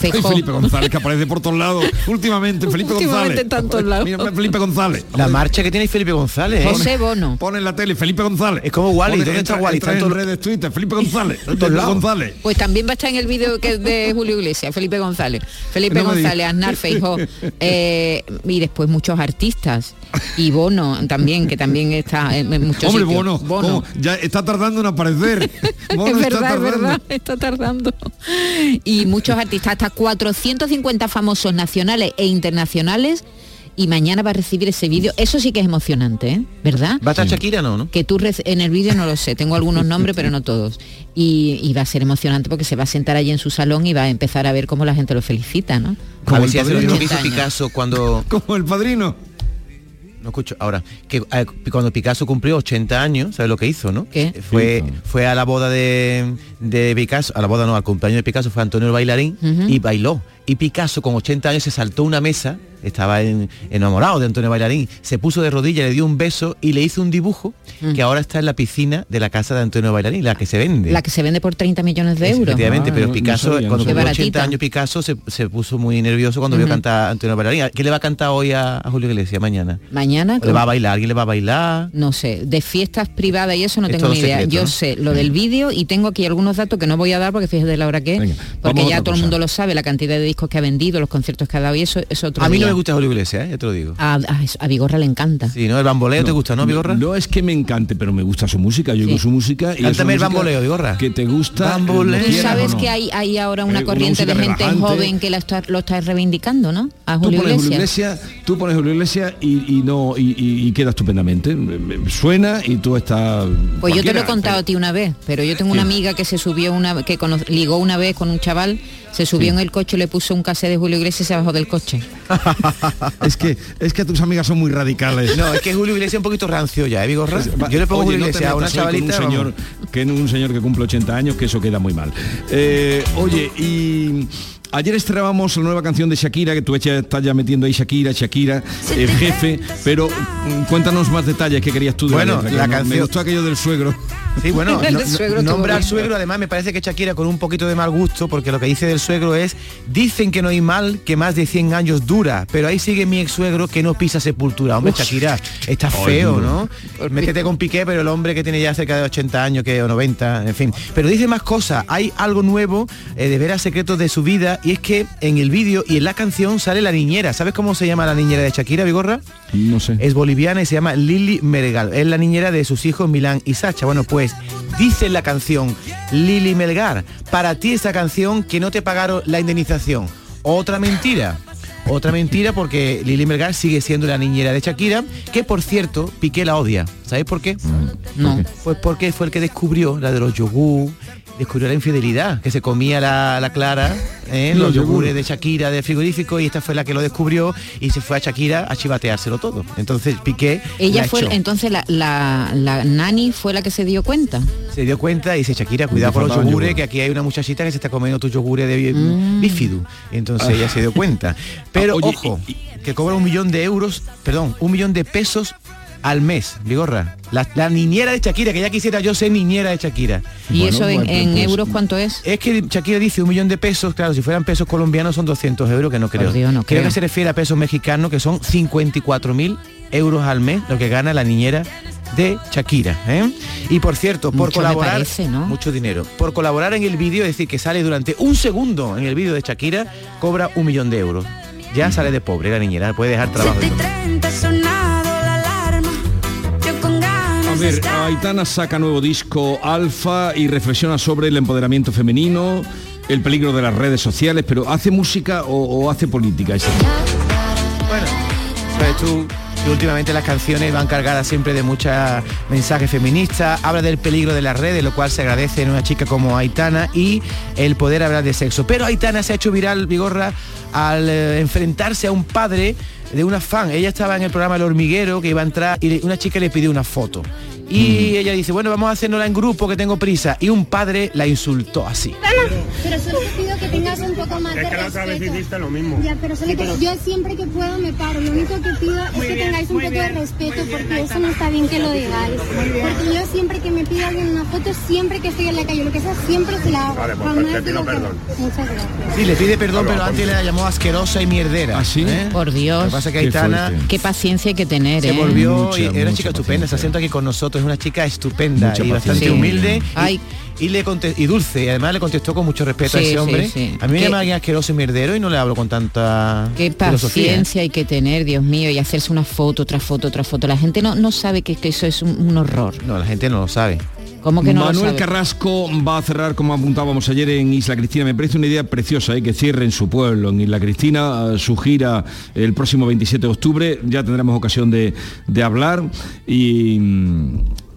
Ay. Felipe González, que aparece por todos lados. Últimamente, Felipe Últimamente González. está en todos lados. Mira, Felipe González. La marcha que tiene Felipe González, ¿eh? José Bono. Pone en la tele Felipe González. Es como Wally, Pone- ¿dónde está Wally? Tanto- en redes Twitter, Felipe González. todos Felipe lados. González. Pues también va a estar en el vídeo que es de Julio Iglesias, Felipe González. Felipe No González. Aznar, Feijóo, eh, y después muchos artistas. Y Bono también, que también está en, muchos Hombre, sitios. Bono, ¿cómo? ya está tardando en aparecer. Bono es está verdad, es tardando. verdad, está tardando. Y muchos artistas, hasta 450 famosos nacionales e internacionales. Y mañana va a recibir ese vídeo. Eso sí que es emocionante, ¿eh? ¿verdad? ¿Va a estar Shakira no, no? Que tú en el vídeo no lo sé, tengo algunos nombres, pero no todos. Y, y va a ser emocionante porque se va a sentar allí en su salón y va a empezar a ver cómo la gente lo felicita, ¿no? A ver si hace lo mismo que 80 hizo años. Picasso cuando... Como el padrino. No escucho, ahora, que eh, cuando Picasso cumplió 80 años, ¿sabes lo que hizo, no? ¿Qué? Fue, fue a la boda de, de Picasso, a la boda no, al cumpleaños de Picasso fue Antonio el bailarín y bailó. Y Picasso con 80 años se saltó una mesa, estaba en- enamorado de Antonio Bailarín, se puso de rodillas, le dio un beso y le hizo un dibujo que ahora está en la piscina de la casa de Antonio Bailarín, la que se vende. La que se vende por 30 millones de euros. Efectivamente, Ah, pero no- no Picasso, sabía, no cuando sabía. cumplió Qué 80 baratita. años, Picasso se, se puso muy nervioso cuando vio cantar a Antonio Bailarín. ¿Qué le va a cantar hoy a, a Julio Iglesias mañana? Mañana ¿Le va a bailar? ¿Alguien le va a bailar? no sé, de fiestas privadas y eso no Es tengo ni idea. secreto, Yo ¿no? sé lo del vídeo y tengo aquí algunos datos que no voy a dar porque fíjate la hora que es, Venga, porque ya todo el mundo lo sabe, la cantidad de discos que ha vendido, los conciertos que ha dado y eso es otro A mí no me gusta Julio Iglesias, ¿eh? ya te lo digo. A, a- a Vigorra le encanta. Sí, ¿no? El bamboleo te gusta, ¿no, Vigorra? No, es que me encante, pero me gusta su música. Yo digo su música y Cántame el bamboleo, Vigorra. Que te gusta. Bamboleo. lo Tú sabes no. que hay, hay ahora Eh, una una corriente de gente relajante. joven que la está- lo está reivindicando, ¿no? A Tú Julio pones Julio Iglesias. Tú pones Julio Iglesias y, y no y, y- y queda estupendamente. Suena y tú estás. Pues yo te lo he contado a ti una vez, pero yo tengo una Sí. amiga que se subió una que ligó una vez con un chaval, se subió en el coche, le puso un cassette de Julio Iglesias y se bajó del coche. Es que es que tus amigas son muy radicales. No, es que Julio Iglesias es un poquito rancio ya, ¿eh, Vigorra? Yo le pongo Oye, Julio no Iglesias a una chavalita. un señor que en un señor que cumple 80 años que eso queda muy mal. Eh, oye, y ayer estrenábamos la nueva canción de Shakira, que tú ya estás ya metiendo ahí Shakira, Shakira, el jefe, pero mm, cuéntanos más detalles que querías tú de Bueno, letra, la no- Me canción- gustó aquello del suegro. Sí, bueno, no- nombra al suegro, además me parece que Shakira con un poquito de mal gusto, porque lo que dice del suegro es, dicen que no hay mal que más de 100 años dura, pero ahí sigue mi ex suegro que no pisa sepultura. Hombre, Uf. Shakira, está feo. ¿no? Métete con Piqué, pero el hombre que tiene ya cerca de 80 años, que o 90, en fin. Pero dice más cosas, hay algo nuevo eh, de ver a secretos de su vida, y es que en el vídeo y en la canción sale la niñera. ¿Sabes cómo se llama la niñera de Shakira, Vigorra? No sé. es boliviana y se llama Lili Melgar. Es la niñera de sus hijos Milán y Sacha. Bueno, pues dice en la canción Lili Melgar, para ti esa canción que no te pagaron la indemnización. Otra mentira. Otra mentira porque Lili Melgar sigue siendo la niñera de Shakira, que por cierto, Piqué la odia. ¿Sabéis por qué? No. Pues porque fue el que descubrió la de los yogur, descubrió la infidelidad, que se comía la, la clara, ¿eh? Los yogures yogur. de Shakira del frigorífico y esta fue la que lo descubrió y se fue a Shakira a chivateárselo todo. Entonces Piqué Ella la fue, echó. entonces la, la, la nani fue la que se dio cuenta. se dio cuenta y dice Shakira, cuidado con los yogures, yogur. que aquí hay una muchachita que se está comiendo tus yogures de Mm. bífido. Entonces ella se dio cuenta. Pero Ah, oye, ojo, que cobra un millón de euros, perdón, un millón de pesos al mes, Vigorra. La, la niñera de Shakira, que ya quisiera yo ser niñera de Shakira. ¿Y Bueno, eso en, bueno, en pues- euros cuánto es? Es que Shakira dice un millón de pesos, claro, si fueran pesos colombianos son 200 euros, que no creo. Dios, no creo creo. que se refiere a pesos mexicanos, que son 54 mil euros al mes, lo que gana la niñera de Shakira. ¿eh? Y por cierto, por Mucho colaborar, parece, ¿no? mucho dinero, por colaborar en el vídeo, es decir, que sale durante un segundo en el vídeo de Shakira, cobra un millón de euros. Ya sale de pobre la niñera, puede dejar trabajo. Ver, Aitana saca nuevo disco Alfa y reflexiona sobre el empoderamiento femenino, el peligro de las redes sociales, pero ¿hace música o, hace política? Bueno, pues tú últimamente las canciones van cargadas siempre de muchos mensajes feministas, habla del peligro de las redes, lo cual se agradece en una chica como Aitana y el poder hablar de sexo. Pero Aitana se ha hecho viral, Vigorra, al eh, enfrentarse a un padre de una fan. Ella estaba en el programa El Hormiguero que iba a entrar y le- una chica le pidió una foto. Y ella dice, bueno, vamos a hacernosla en grupo, que tengo prisa. Y un padre la insultó así. Pero te pido que tengas un poco más de Es que la otra vez respeto. hiciste lo mismo. Ya, pero solo Sí, pero- yo siempre que puedo me paro. Lo único que pido es Muy que bien, tengáis un poco de bien, respeto muy bien, porque eso no está bien que lo digáis. Porque yo siempre que me pide alguien una foto, siempre que estoy en la calle, lo que sea, siempre se la hago. Vale, pues, Jamás te pido digo que perdón. Muchas gracias. Sí, le pide perdón, pero antes la llamó asquerosa y mierdera. ¿Ah, sí? ¿eh? Por Lo Dios. que pasa es que Qué Aitana fuerte. Qué paciencia hay que tener, se ¿eh? volvió Mucha, y era una chica estupenda, se sienta aquí con nosotros, es una chica estupenda Mucha y bastante humilde y, Ay. Y le y dulce, y además le contestó con mucho respeto a ese hombre. sí. A mí me llama alguien asqueroso y mierdero y no le hablo con tanta Qué filosofía. paciencia hay que tener, Dios mío, y hacerse una foto tras foto tras foto. La gente no, no sabe que, que eso es un, un horror. No, la gente no lo sabe. ¿Cómo que no Manuel? Carrasco va a cerrar, como apuntábamos ayer, en Isla Cristina. Me parece una idea preciosa, ¿eh? que cierre en su pueblo, en Isla Cristina, eh, su gira el próximo 27 de octubre. Ya tendremos ocasión de, de hablar y,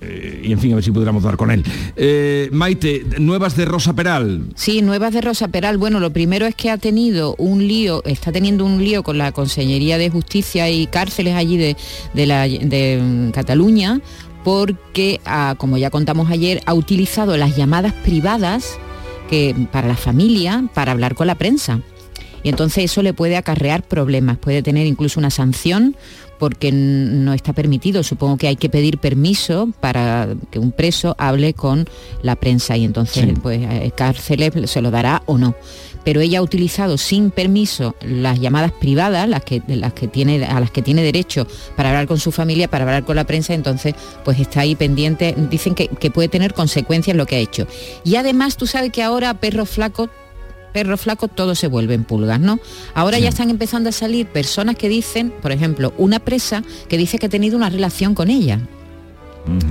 eh, y, en fin, a ver si podremos dar con él. Eh, Maite, nuevas de Rosa Peral. Sí, nuevas de Rosa Peral. Bueno, lo primero es que ha tenido un lío, está teniendo un lío con la Consellería de Justicia y Cárceles allí de, de mm, Cataluña, porque, ah, como ya contamos ayer, ha utilizado las llamadas privadas que, para la familia para hablar con la prensa. Y entonces eso le puede acarrear problemas, puede tener incluso una sanción porque no está permitido. Supongo que hay que pedir permiso para que un preso hable con la prensa y entonces Sí. pues eh, cárceles se lo dará o no. Pero ella ha utilizado sin permiso las llamadas privadas, las que, las que tiene, a las que tiene derecho para hablar con su familia, para hablar con la prensa, entonces pues está ahí pendiente. Dicen que, que puede tener consecuencias lo que ha hecho. Y además tú sabes que ahora Perro Flaco perros flacos todos se vuelven pulgas, ¿no? Ahora ya están empezando a salir personas que dicen, por ejemplo, una presa que dice que ha tenido una relación con ella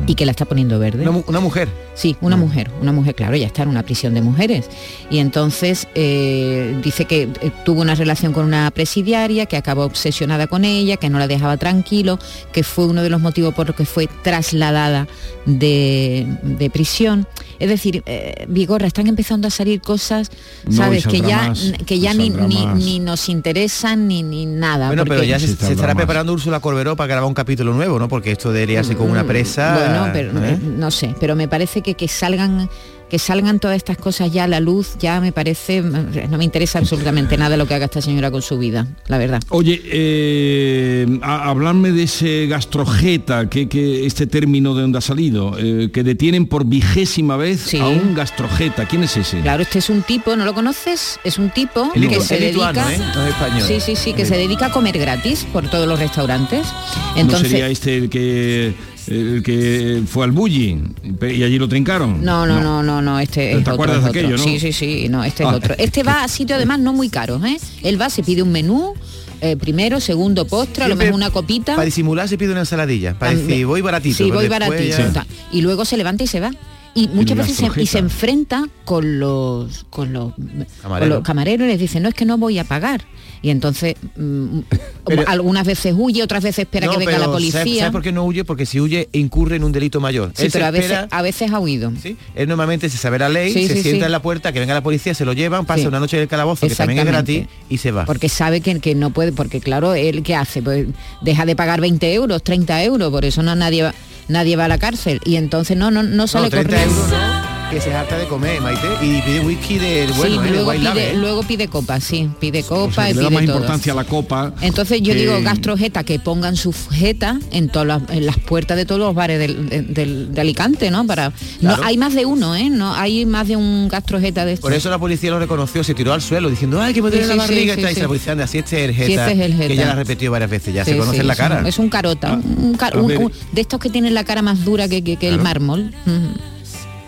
y que la está poniendo verde. Una, mu- una mujer. Sí, una mujer, una mujer, claro, ya está en una prisión de mujeres. Y entonces eh, dice que eh, tuvo una relación con una presidiaria, que acabó obsesionada con ella, que no la dejaba tranquilo, que fue uno de los motivos por los que fue trasladada de, de prisión. Es decir, eh, Vigorra, están empezando a salir cosas, No, ¿sabes? que ya, más, que ya ni, ni- nos interesan ni, ni nada. Bueno, pero porque- ya se, se estará preparando Úrsula Corberó para grabar un capítulo nuevo, ¿no? Porque esto de liarse con una presa... Mm, Bueno, pero ¿eh? eh, no sé, pero me parece que, que salgan que salgan todas estas cosas ya a la luz, ya me parece, no me interesa absolutamente nada lo que haga esta señora con su vida, la verdad. Oye, eh, a- hablarme de ese gastrojeta, que, que este término de dónde ha salido, eh, que detienen por vigésima vez a un gastrojeta. ¿Quién es ese? Claro, este es un tipo, ¿no lo conoces? Es un tipo El que se el lituano, dedica... ¿eh? No es español. Sí, sí, sí, que se dedica a comer gratis por todos los restaurantes. ¿No Entonces, sería este el que el que fue al bully y allí lo trincaron? No, no, no, no, no, este ¿Te es acuerdas de aquello, no? Sí, sí, sí, no, este es Ah. otro. Este va a sitio además no muy caros, ¿eh? Él va, se pide un menú, eh, primero, segundo postre, a lo mejor una copita. Para disimular se pide una ensaladilla, para También. decir voy baratito. Sí, voy baratito. ya-. Y luego se levanta y se va. Y muchas veces se, y se enfrenta con los con los, con Camareros. los camareros y les dice, no es que no voy a pagar. Y entonces mm, algunas veces huye, otras veces espera No, que venga la policía. ¿sabes, por qué no huye? Porque si huye incurre en un delito mayor. Sí, Él pero a veces, espera- a veces ha huido. Él normalmente se sabe la ley, Sí, se sí, sienta en la puerta, que venga la policía, se lo llevan, pasa una noche en el calabozo, que también es gratis, y se va. Porque sabe que, que no puede, porque claro, él qué hace, pues deja de pagar 20 euros, 30 euros, por eso no nadie va, nadie va a la cárcel. Y entonces no, no, no sale no, 30 corriendo. euros no, que se harta de comer, Maite, y pide whisky del bueno, sí, ¿eh? de luego, White pide, luego pide copa, sí, pide O sea, copa que y le da pide más todo. importancia a la copa. Entonces yo que- digo gastrojeta, que pongan su jeta en todas las, en las puertas de todos los bares del, del- del- de Alicante, ¿no? Para, Claro. no hay más de uno, ¿eh? No hay más de un gastrojeta de estos. Por eso la policía lo reconoció, se tiró al suelo diciendo, ay, que me duele Sí, la barriga sí, y tal", sí, y sí. la policía anda, así este es el jeta, este es el que jeta. ya la repetió varias veces, ya se conoce sí, la es un- cara. Es un carota, un, car- a un- ver. un- de estos que tienen la cara más dura que, que- que el mármol.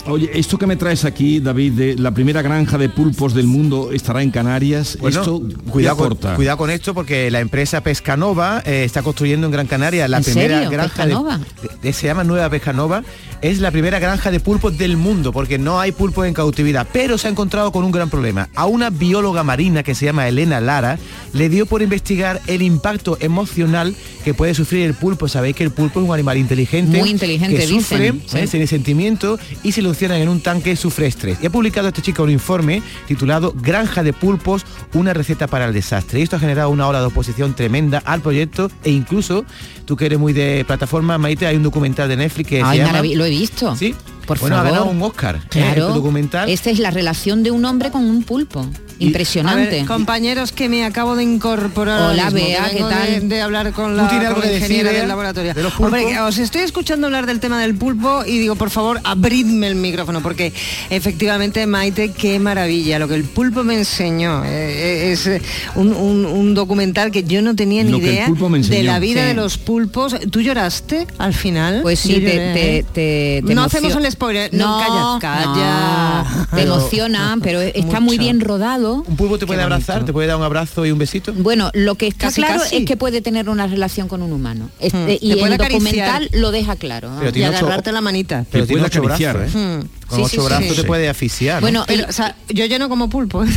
Oye, esto que me traes aquí, David, de la primera granja de pulpos del mundo estará en Canarias. Bueno, esto cuidado ¿qué con, cuidado con esto porque la empresa Pescanova eh, está construyendo en Gran Canaria la ¿En primera serio? granja de, ¿Pescanova? de- de- se llama Nueva Pescanova es la primera granja de pulpos del mundo porque no hay pulpos en cautividad pero se ha encontrado con un gran problema a una bióloga marina que se llama Elena Lara le dio por investigar el impacto emocional que puede sufrir el pulpo sabéis que el pulpo es un animal inteligente Muy inteligente, que sufre dicen, sí. ¿eh? tiene sentimiento y si lo en un tanque sufre estrés. Y ha publicado esta chica un informe titulado Granja de pulpos, una receta para el desastre. Y esto ha generado una ola de oposición tremenda al proyecto e incluso, tú que eres muy de plataforma, Maite, hay un documental de Netflix que Ay, se llama... marav- lo he visto. Sí. Por bueno, favor. ha ganado un Oscar. ¿eh? Claro. Este documental. Esta es la relación de un hombre con un pulpo. Impresionante. A ver, compañeros que me acabo de incorporar. Hola, Bea, ¿qué tal? De, de hablar con ¿Tú la, con decir, ingeniera del laboratorio. de los pulpos? Hombre, os estoy escuchando hablar del tema del pulpo y digo, por favor, abridme el micrófono, porque efectivamente, Maite, qué maravilla. Lo que el pulpo me enseñó eh, es eh, un, un- un documental que yo no tenía ni Lo idea de la vida Sí. de los pulpos. ¿Tú lloraste al final? Pues sí, te, lloré, te- ¿eh? te- te no hacemos el spoiler. No, No, calla, calla. no, te emociona, pero está muy bien rodado. ¿Un pulpo te puede bonito. abrazar? ¿Te puede dar un abrazo y un besito? Bueno, lo que está Casi, claro casi. es que puede tener una relación con un humano. Este- Hmm. y el documental lo deja claro. Pero y agarrarte la manita. Pero Te puede acariciar, brazos, ¿eh? Hmm. Con Sí, ocho sí, sí. brazos te puede asfixiar. ¿no? Bueno, Pero, o sea, yo lleno como pulpo.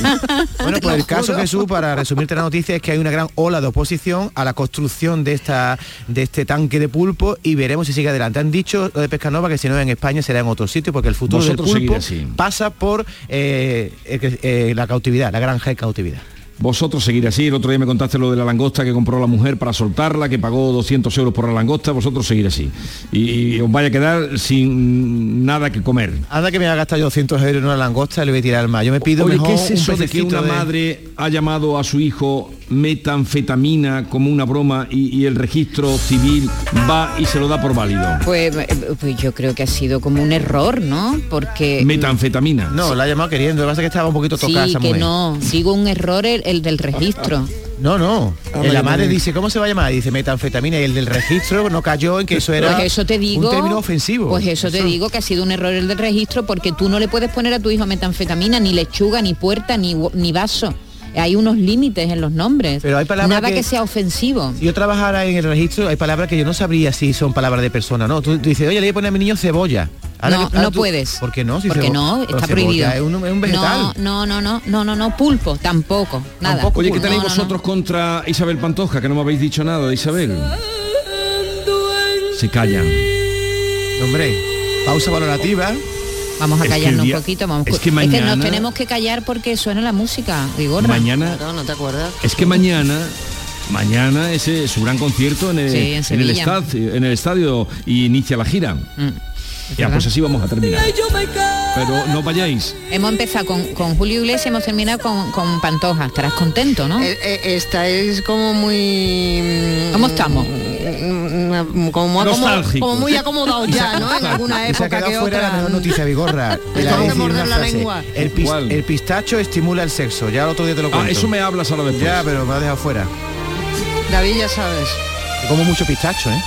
Bueno, pues el caso Jesús, para resumirte la noticia, es que hay una gran ola de oposición a la construcción de esta de este tanque de pulpo y veremos si sigue adelante. Han dicho lo de Pescanova que si no en España será en otro sitio porque el futuro del Vosotros pulpo seguiré así. pasa por eh, eh, eh, la cautividad, la granja de cautividad. Vosotros seguir así. El otro día me contaste lo de la langosta que compró la mujer para soltarla, que pagó 200 euros por la langosta. Vosotros seguir así. Y, y os vaya a quedar sin nada que comer. Anda que me ha gastado yo 200 euros en una langosta y le voy a tirar al mar. Yo me pido Oye, mejor ¿qué es eso un de que una madre ha llamado a su hijo metanfetamina como una broma y, y el registro civil va y se lo da por válido? Pues, eh, pues yo creo que ha sido como un error, ¿no? Porque Metanfetamina. No, la ha llamado queriendo, lo que pasa es que estaba un poquito tocada sí, esa que mujer. no, digo un error el, el del registro. No, no. Ah, la madre dice, ¿cómo se va a llamar? Dice metanfetamina y el del registro no cayó en que eso era Pues eso te digo. un término ofensivo. Pues eso, te digo que ha sido un error el del registro porque tú no le puedes poner a tu hijo metanfetamina, ni lechuga, ni puerta, ni, ni vaso. Hay unos límites en los nombres. Pero hay palabras Nada que... que- sea ofensivo. Si yo trabajara en el registro, hay palabras que yo no sabría si son palabras de persona, ¿no? Tú, tú dices, oye, le voy a poner a mi niño cebolla. Ahora No, que- ahora no tú- puedes. ¿Por qué no? Si Porque no, está prohibido. Es un, es un vegetal. No, no, no, no, no, no, no, pulpo, tampoco, nada. Oye, ¿qué No, tenéis no, no. vosotros contra Isabel Pantoja? Que no me habéis dicho nada de Isabel. Se calla. Hombre, pausa valorativa. Vamos a Es callarnos día- un poquito. Vamos. es que nos mañana- tenemos que callar porque suena la música, Vigorra. Mañana- Claro, ¿no te acuerdas? Es que mañana mañana ese es su gran concierto en el, Sí, en en el Sevilla. estadio, en el estadio y inicia la gira. ya verdad. pues así vamos a terminar. Pero no vayáis. Hemos empezado con, con Julio Iglesias, hemos terminado con, con Pantoja. Estarás contento, ¿no? Eh, eh, esta es como muy... ¿Cómo estamos? Como, acomo- Nostálgico. como muy acomodado ya, ¿no? En alguna Y se ha época quedado que fuera la mejor noticia, Vigorra. El, pis- ¿Cuál? el pistacho estimula el sexo. Ya el otro día te lo Ah, cuento. eso me hablas ahora después. Ya, pero me ha dejado fuera. David, ya sabes. Como mucho pistacho, ¿eh?